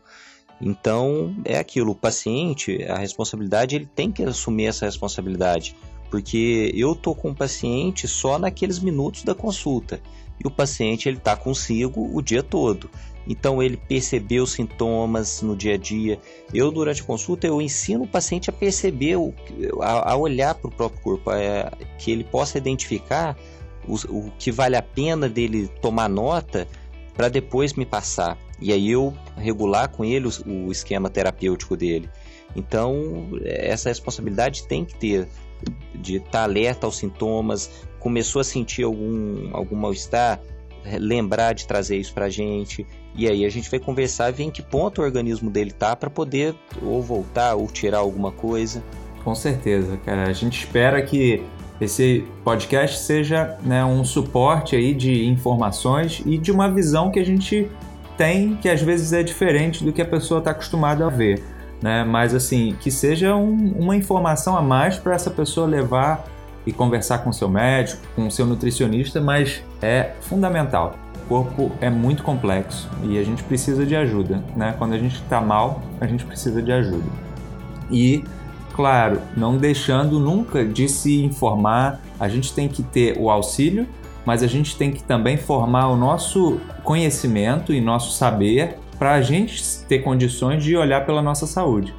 Então é aquilo, o paciente, a responsabilidade, ele tem que assumir essa responsabilidade, porque eu tô com o paciente só naqueles minutos da consulta e o paciente ele está consigo o dia todo. Então ele percebeu sintomas no dia a dia. Eu durante a consulta eu ensino o paciente a perceber, a, a olhar para o próprio corpo, a, que ele possa identificar o, o que vale a pena dele tomar nota para depois me passar. E aí eu regular com ele o, o esquema terapêutico dele. Então essa responsabilidade tem que ter de estar tá alerta aos sintomas, começou a sentir algum, algum mal-estar, lembrar de trazer isso para a gente. E aí a gente vai conversar e ver em que ponto o organismo dele tá para poder ou voltar ou tirar alguma coisa. Com certeza, cara. A gente espera que esse podcast seja né, um suporte aí de informações e de uma visão que a gente tem que às vezes é diferente do que a pessoa está acostumada a ver. Né? Mas assim, que seja um, uma informação a mais para essa pessoa levar e conversar com seu médico, com seu nutricionista, mas é fundamental. O corpo é muito complexo e a gente precisa de ajuda, né? Quando a gente está mal, a gente precisa de ajuda. E, claro, não deixando nunca de se informar, a gente tem que ter o auxílio, mas a gente tem que também formar o nosso conhecimento e nosso saber para a gente ter condições de olhar pela nossa saúde.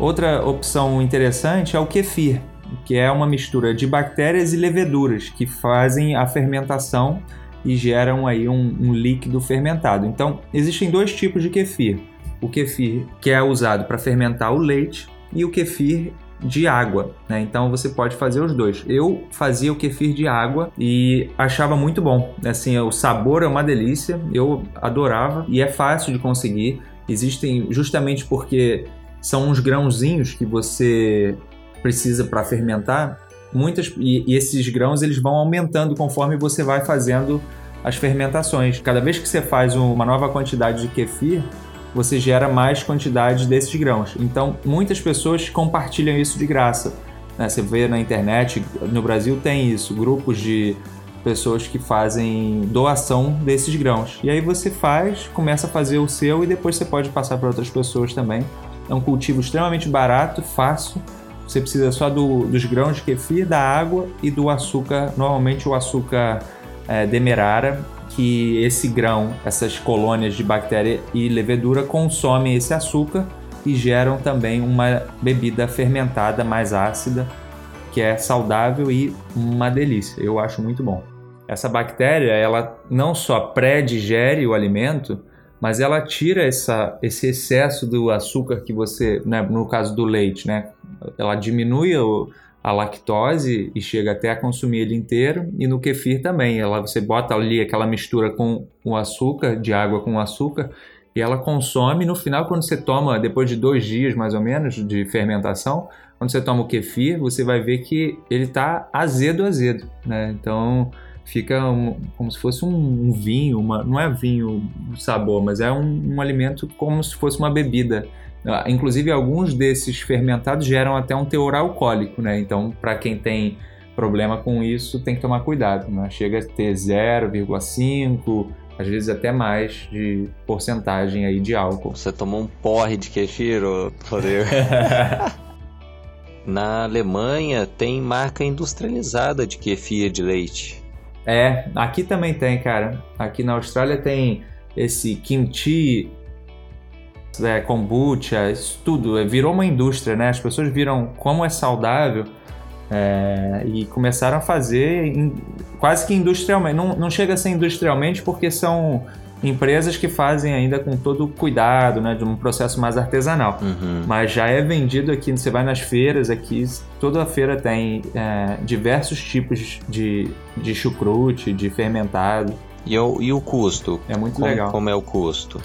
Outra opção interessante é o kefir, que é uma mistura de bactérias e leveduras que fazem a fermentação e geram aí um, um líquido fermentado. Então, existem dois tipos de kefir. O kefir que é usado para fermentar o leite e o kefir de água, né? Então você pode fazer os dois. Eu fazia o kefir de água e achava muito bom. Assim, o sabor é uma delícia, eu adorava e é fácil de conseguir. Existem justamente porque são uns grãozinhos que você precisa para fermentar. Muitas e, e esses grãos eles vão aumentando conforme você vai fazendo as fermentações. Cada vez que você faz uma nova quantidade de kefir, você gera mais quantidade desses grãos. Então, muitas pessoas compartilham isso de graça. Né? Você vê na internet, no Brasil tem isso, grupos de pessoas que fazem doação desses grãos. E aí você faz, começa a fazer o seu e depois você pode passar para outras pessoas também. É um cultivo extremamente barato, fácil. Você precisa só do, dos grãos de kefir, da água e do açúcar, normalmente o açúcar é, demerara, que esse grão, essas colônias de bactéria e levedura consomem esse açúcar e geram também uma bebida fermentada mais ácida, que é saudável e uma delícia. Eu acho muito bom. Essa bactéria, ela não só pré-digere o alimento, mas ela tira essa, esse excesso do açúcar que você, né, no caso do leite, né, ela diminui o, a lactose e chega até a consumir ele inteiro e no kefir também, ela você bota ali aquela mistura com o açúcar, de água com açúcar e ela consome. No final quando você toma depois de dois dias mais ou menos de fermentação quando você toma o kefir você vai ver que ele está azedo azedo né? Então fica um, como se fosse um, um, vinho, uma, não é vinho sabor, mas é um, um, alimento como se fosse uma bebida. Ah, inclusive, alguns desses fermentados geram até um teor alcoólico, né? Então, para quem tem problema com isso, tem que tomar cuidado, né? Chega a ter 0,5, às vezes até mais de porcentagem aí de álcool. Você tomou um porre de kefir, Rodrigo? [laughs] Na Alemanha tem marca industrializada de kefir de leite. É, aqui também tem, cara. Aqui na Austrália tem esse kimchi, é, kombucha, isso tudo. É, virou uma indústria, né? As pessoas viram como é saudável é, e começaram a fazer quase que industrialmente. Não, não chega a ser industrialmente porque são empresas que fazem ainda com todo o cuidado, né, de um processo mais artesanal. Uhum. Mas já é vendido aqui, você vai nas feiras aqui, toda feira tem é, diversos tipos de, de chucrute, de fermentado. E o, e o custo? É muito como, legal. Como é o custo?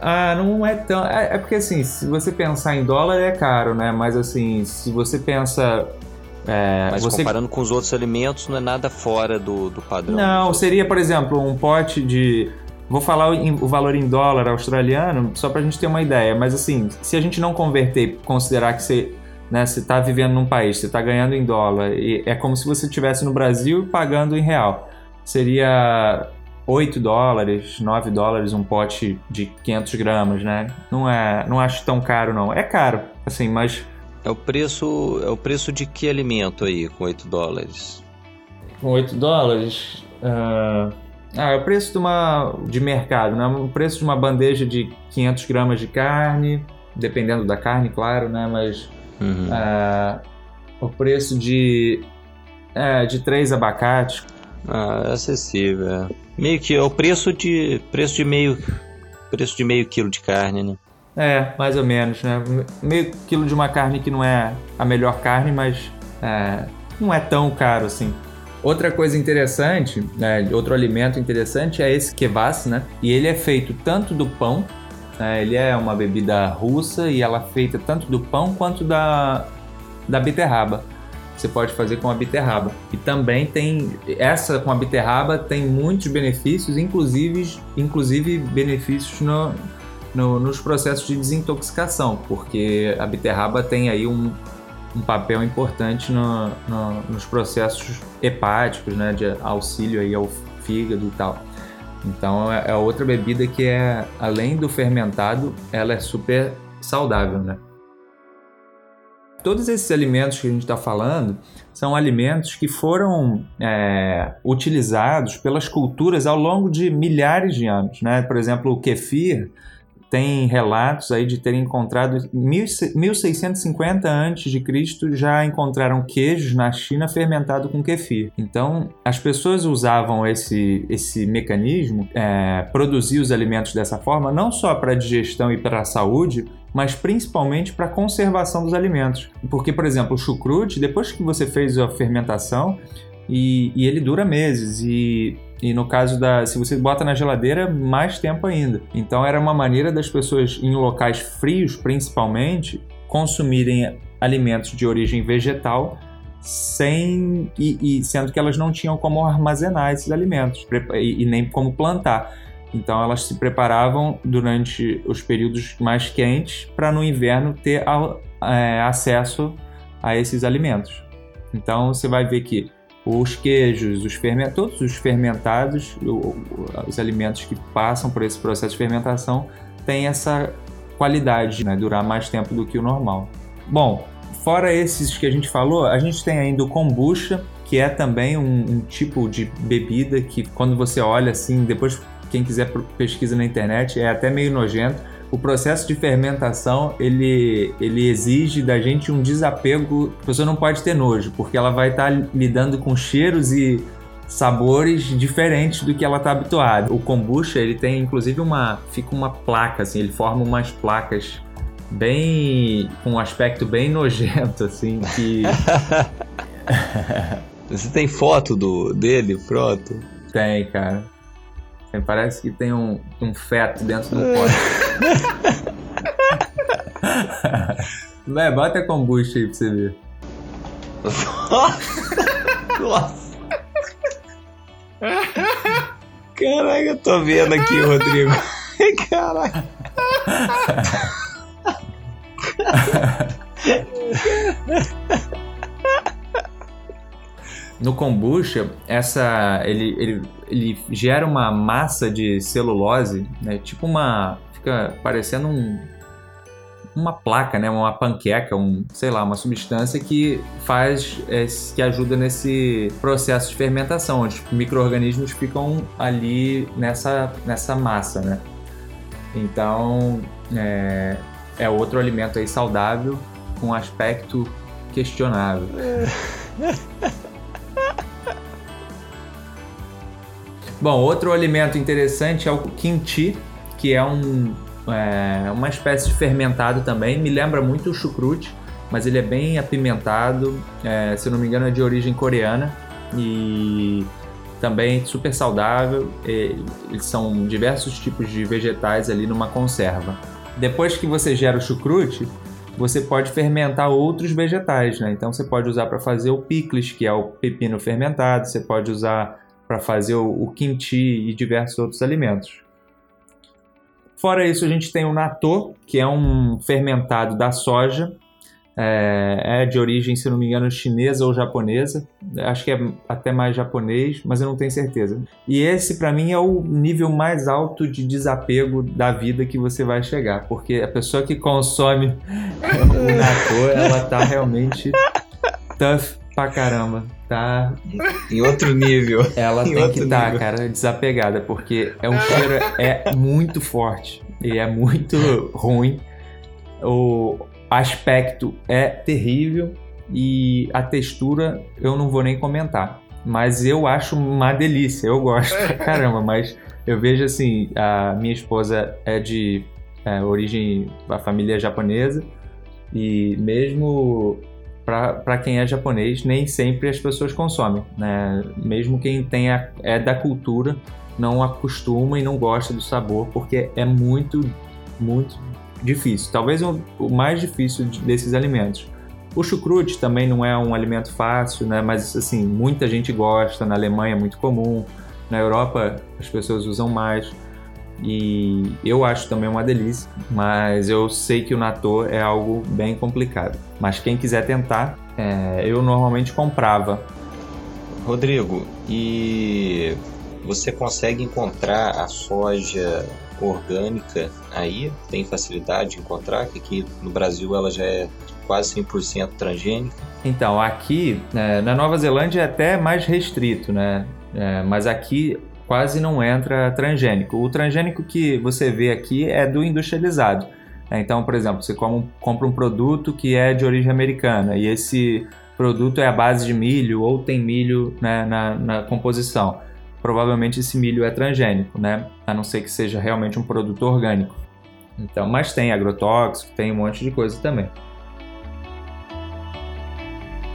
Ah, não é tão. É, é, porque assim, se você pensar em dólar é caro, né? Mas assim, se você pensa. É, Mas você... comparando com os outros alimentos, não é nada fora do, do padrão. Não, seria, por exemplo, um pote de Vou falar o, valor em dólar australiano só para a gente ter uma ideia, mas assim, se a gente não converter e considerar que você né, está vivendo num país, você está ganhando em dólar, e é como se você estivesse no Brasil pagando em real. Seria 8 dólares, 9 dólares um pote de 500 gramas, né? Não é, não acho tão caro não. É caro, assim, mas é o preço, é o preço de que alimento aí com 8 dólares? Com 8 dólares, uh, ah, é o preço de uma de mercado, né? O preço de uma bandeja de 500 gramas de carne, dependendo da carne, claro, né? Mas uhum. é, o preço de é, de três abacates. Ah, é acessível. É. Meio que é o preço de preço de meio preço de meio quilo de carne, né? É, mais ou menos, né? Meio quilo de uma carne que não é a melhor carne, mas é, não é tão caro assim. Outra coisa interessante, né, outro alimento interessante é esse kvass, né? E ele é feito tanto do pão, né, ele é uma bebida russa e ela é feita tanto do pão quanto da, da beterraba. Você pode fazer com a beterraba. E também tem essa com a beterraba tem muitos benefícios, inclusive, inclusive benefícios no, no, nos processos de desintoxicação, porque a beterraba tem aí um, um papel importante no, no, nos processos hepáticos, né, de auxílio aí ao fígado e tal. Então é, é outra bebida que é, além do fermentado, ela é super saudável, né? Todos esses alimentos que a gente está falando são alimentos que foram é, utilizados pelas culturas ao longo de milhares de anos, né? Por exemplo, o kefir tem relatos aí de terem encontrado 1650 a.C. já encontraram queijos na China fermentado com kefir. Então, as pessoas usavam esse, esse mecanismo, é, produzir os alimentos dessa forma, não só para digestão e para a saúde, mas principalmente para a conservação dos alimentos. Porque, por exemplo, o chucrute, depois que você fez a fermentação, e, e ele dura meses, e e no caso da, se você bota na geladeira, mais tempo ainda. Então era uma maneira das pessoas em locais frios, principalmente, consumirem alimentos de origem vegetal sem e, e sendo que elas não tinham como armazenar esses alimentos e, e nem como plantar. Então elas se preparavam durante os períodos mais quentes para no inverno ter é, acesso a esses alimentos. Então você vai ver que os queijos, os fermentados, todos os fermentados, os alimentos que passam por esse processo de fermentação têm essa qualidade, né, durar mais tempo do que o normal. Bom, fora esses que a gente falou, a gente tem ainda o kombucha, que é também um, um tipo de bebida que quando você olha assim, depois quem quiser pesquisa na internet, é até meio nojento, o processo de fermentação ele, ele exige da gente um desapego. A pessoa não pode ter nojo, porque ela vai estar tá lidando com cheiros e sabores diferentes do que ela está habituada. O kombucha ele tem inclusive uma fica uma placa assim, ele forma umas placas bem com um aspecto bem nojento assim que [laughs] Você tem foto do dele, pronto? Tem, cara. Parece que tem um, um feto dentro do pote. [laughs] Vai, bota kombucha aí pra você ver. [laughs] Nossa! Caraca, eu tô vendo aqui, Rodrigo. [laughs] Caraca. No kombucha, essa ele, ele, ele gera uma massa de celulose, né? Tipo uma fica parecendo um uma placa, né, uma panqueca, um, sei lá, uma substância que faz, é, que ajuda nesse processo de fermentação, onde os micro-organismos ficam ali nessa, nessa massa, né. Então, é, é outro alimento aí saudável com aspecto questionável. [laughs] Bom, outro alimento interessante é o kimchi, que é, um, é, uma espécie de fermentado também. Me lembra muito o chucrute, mas ele é bem apimentado. É, se não me engano, é de origem coreana e também super saudável. São diversos tipos de vegetais ali numa conserva. Depois que você gera o chucrute, você pode fermentar outros vegetais, né? Então você pode usar para fazer o picles, que é o pepino fermentado. Você pode usar para fazer o, o kimchi e diversos outros alimentos. Fora isso, a gente tem o natto, que é um fermentado da soja, é, é, de origem, se não me engano, chinesa ou japonesa. Acho que é até mais japonês, mas eu não tenho certeza. E esse, para mim, é o nível mais alto de desapego da vida que você vai chegar, porque a pessoa que consome [laughs] o natto, ela tá realmente tough pra caramba. Tá. Em outro nível. Ela tem que estar, tá, cara, desapegada, porque é um cheiro é muito forte e é muito ruim. O aspecto é terrível e a textura eu não vou nem comentar. Mas eu acho uma delícia, eu gosto pra caramba, mas eu vejo assim, a minha esposa é de é, origem, a família japonesa, e mesmo para quem é japonês, nem sempre as pessoas consomem. Né? Mesmo quem tem a, é da cultura, não acostuma e não gosta do sabor, porque é muito, muito difícil. Talvez o, o mais difícil desses alimentos. O chucrute também não é um alimento fácil, né? mas assim, muita gente gosta. Na Alemanha é muito comum, na Europa as pessoas usam mais. E eu acho também uma delícia, mas eu sei que o natô é algo bem complicado. Mas quem quiser tentar, é, eu normalmente comprava. Rodrigo, e você consegue encontrar a soja orgânica aí? Tem facilidade de encontrar? Que aqui no Brasil ela já é quase 100% transgênica. Então, aqui é, na Nova Zelândia é até mais restrito, né? É, mas aqui quase não entra transgênico. O transgênico que você vê aqui é do industrializado. É, então, por exemplo, você compra um produto que é de origem americana e esse produto é a base de milho ou tem milho né, na, na composição. Provavelmente esse milho é transgênico, né? A não ser que seja realmente um produto orgânico. Então, mas tem agrotóxico, tem um monte de coisa também.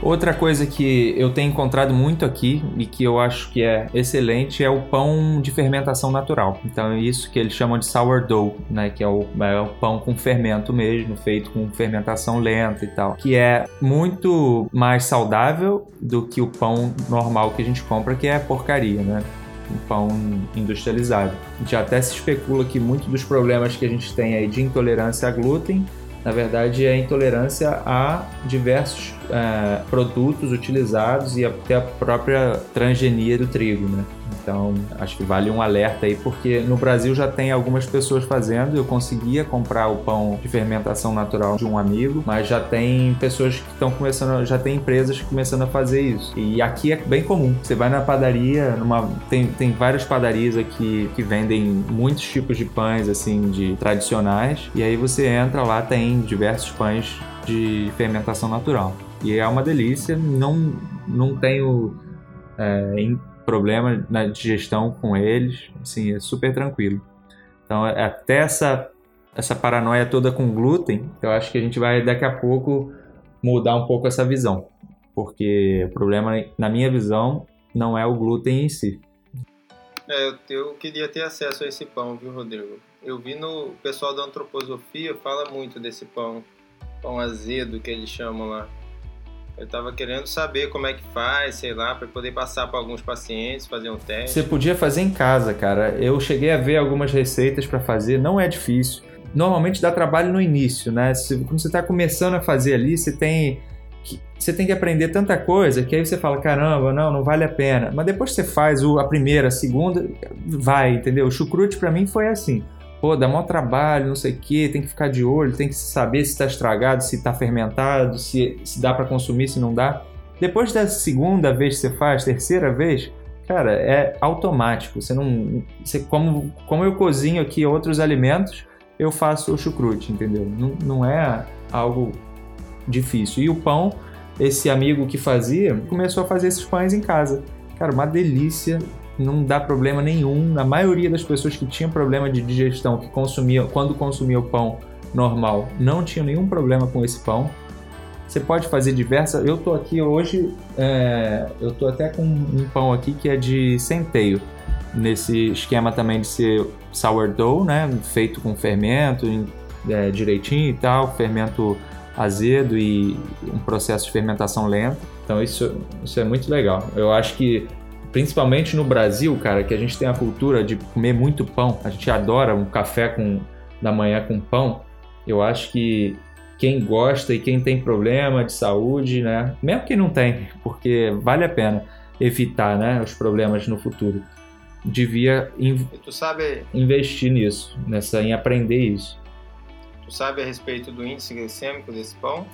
Outra coisa que eu tenho encontrado muito aqui e que eu acho que é excelente é o pão de fermentação natural. Então é isso que eles chamam de sourdough, né? Que é o, é o pão com fermento mesmo, feito com fermentação lenta e tal. Que é muito mais saudável do que o pão normal que a gente compra, que é porcaria, né? um pão industrializado. Já até se especula que muitos dos problemas que a gente tem aí de intolerância a glúten na verdade, é intolerância a diversos é, produtos utilizados e até a própria transgenia do trigo, né? Então, acho que vale um alerta aí, porque no Brasil já tem algumas pessoas fazendo. Eu conseguia comprar o pão de fermentação natural de um amigo, mas já tem pessoas que estão começando, já tem empresas começando a fazer isso. E aqui é bem comum. Você vai na padaria, numa, tem, tem várias padarias aqui que vendem muitos tipos de pães, assim, de tradicionais. E aí você entra lá, tem diversos pães de fermentação natural. E é uma delícia. Não, não tenho. É, problema na digestão com eles, assim, é super tranquilo. Então, é, até essa, essa paranoia toda com glúten, eu acho que a gente vai daqui a pouco mudar um pouco essa visão. Porque o problema, na minha visão, não é o glúten em si. É, eu, queria ter acesso a esse pão, viu, Rodrigo? Eu vi no pessoal da antroposofia fala muito desse pão, pão azedo que eles chamam lá. Eu estava querendo saber como é que faz, sei lá, para poder passar para alguns pacientes, fazer um teste. Você podia fazer em casa, cara. Eu cheguei a ver algumas receitas para fazer, não é difícil. Normalmente dá trabalho no início, né? Quando você está começando a fazer ali, você tem que, você tem que aprender tanta coisa que aí você fala, caramba, não, não vale a pena. Mas depois você faz a primeira, a segunda, vai, entendeu? O chucrute para mim foi assim pô, dá maior trabalho, não sei o que, tem que ficar de olho, tem que saber se está estragado, se está fermentado, se, se dá para consumir, se não dá. Depois da segunda vez que você faz, terceira vez, cara, é automático. Você não, você, como, como eu cozinho aqui outros alimentos, eu faço o chucrute, entendeu? Não, não é algo difícil. E o pão, esse amigo que fazia, começou a fazer esses pães em casa. Cara, uma delícia não dá problema nenhum. Na maioria das pessoas que tinham problema de digestão, que consumiam, quando consumia o pão normal, não tinha nenhum problema com esse pão. Você pode fazer diversas. Eu tô aqui hoje, é... eu tô até com um pão aqui que é de centeio, nesse esquema também de ser sourdough, né? Feito com fermento é, direitinho e tal, fermento azedo e um processo de fermentação lenta. Então isso, isso é muito legal. Eu acho que Principalmente no Brasil, cara, que a gente tem a cultura de comer muito pão. A gente adora um café com, da manhã com pão. Eu acho que quem gosta e quem tem problema de saúde, né? Mesmo que não tem, porque vale a pena evitar, né, os problemas no futuro. Devia in sabe... investir nisso, nessa em aprender isso. Tu sabe a respeito do índice glicêmico desse pão?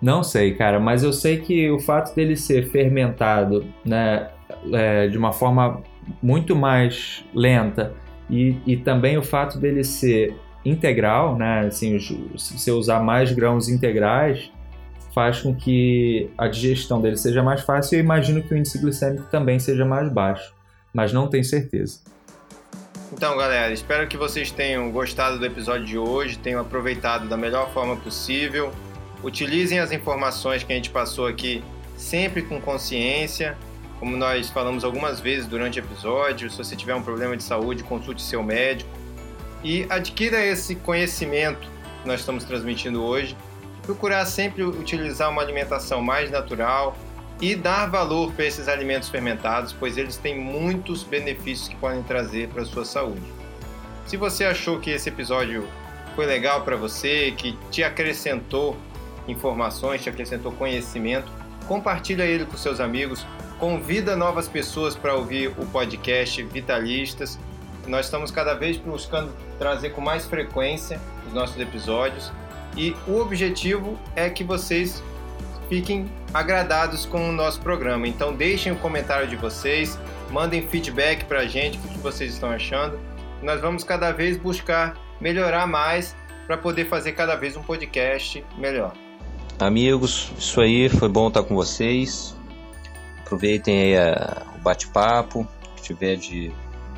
Não sei, cara, mas eu sei que o fato dele ser fermentado, né, é, de uma forma muito mais lenta e, e também o fato dele ser integral, né, assim, se você usar mais grãos integrais, faz com que a digestão dele seja mais fácil eu imagino que o índice glicêmico também seja mais baixo, mas não tenho certeza. Então, galera, espero que vocês tenham gostado do episódio de hoje, tenham aproveitado da melhor forma possível. Utilizem as informações que a gente passou aqui sempre com consciência como nós falamos algumas vezes durante o episódio, se você tiver um problema de saúde, consulte seu médico e adquira esse conhecimento que nós estamos transmitindo hoje. Procurar sempre utilizar uma alimentação mais natural e dar valor para esses alimentos fermentados, pois eles têm muitos benefícios que podem trazer para a sua saúde. Se você achou que esse episódio foi legal para você, que te acrescentou informações, te acrescentou conhecimento, compartilha ele com seus amigos, convida novas pessoas para ouvir o podcast Vitalistas. Nós estamos cada vez buscando trazer com mais frequência os nossos episódios e o objetivo é que vocês fiquem agradados com o nosso programa. Então deixem o comentário de vocês, mandem feedback para a gente, o que vocês estão achando. Nós vamos cada vez buscar melhorar mais para poder fazer cada vez um podcast melhor. Amigos, isso aí, foi bom estar com vocês. Aproveitem a, o bate-papo, que tiver de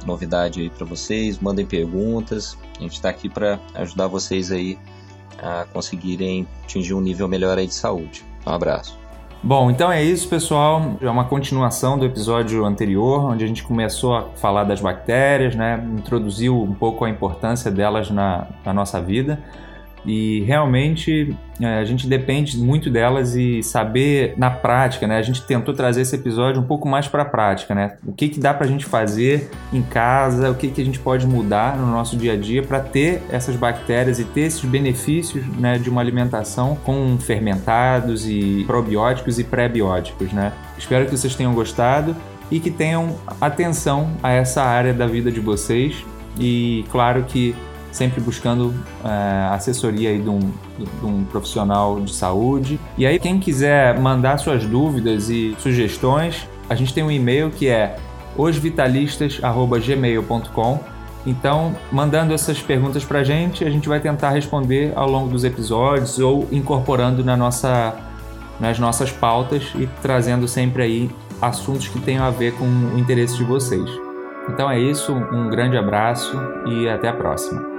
novidade aí para vocês, mandem perguntas. A gente está aqui para ajudar vocês aí a conseguirem atingir um nível melhor aí de saúde. Um abraço. Bom, então é isso, pessoal. É uma continuação do episódio anterior, onde a gente começou a falar das bactérias, né? Introduziu um pouco a importância delas na, na nossa vida e realmente é, a gente depende muito delas e saber na prática, né? A gente tentou trazer esse episódio um pouco mais para a prática, né? O que, que dá para a gente fazer em casa, o que, que a gente pode mudar no nosso dia a dia para ter essas bactérias e ter esses benefícios né, de uma alimentação com fermentados e probióticos e pré-bióticos, né? Espero que vocês tenham gostado e que tenham atenção a essa área da vida de vocês e claro que sempre buscando é, assessoria aí de um, de um profissional de saúde. E aí, quem quiser mandar suas dúvidas e sugestões, a gente tem um e-mail que é osvitalistas.gmail.com. Então, mandando essas perguntas para a gente, a gente vai tentar responder ao longo dos episódios ou incorporando na nossa, nas nossas pautas e trazendo sempre aí assuntos que tenham a ver com o interesse de vocês. Então é isso, um grande abraço e até a próxima.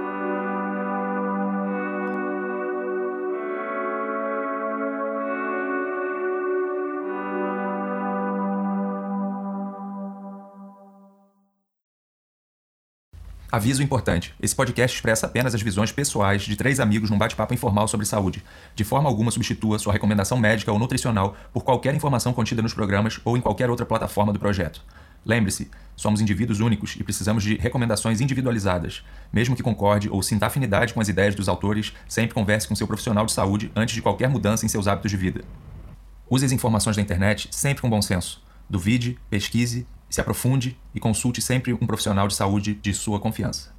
Aviso importante: esse podcast expressa apenas as visões pessoais de três amigos num bate-papo informal sobre saúde. De forma alguma substitua sua recomendação médica ou nutricional por qualquer informação contida nos programas ou em qualquer outra plataforma do projeto. Lembre-se, somos indivíduos únicos e precisamos de recomendações individualizadas. Mesmo que concorde ou sinta afinidade com as ideias dos autores, sempre converse com seu profissional de saúde antes de qualquer mudança em seus hábitos de vida. Use as informações da internet sempre com bom senso. Duvide, pesquise se aprofunde e consulte sempre um profissional de saúde de sua confiança.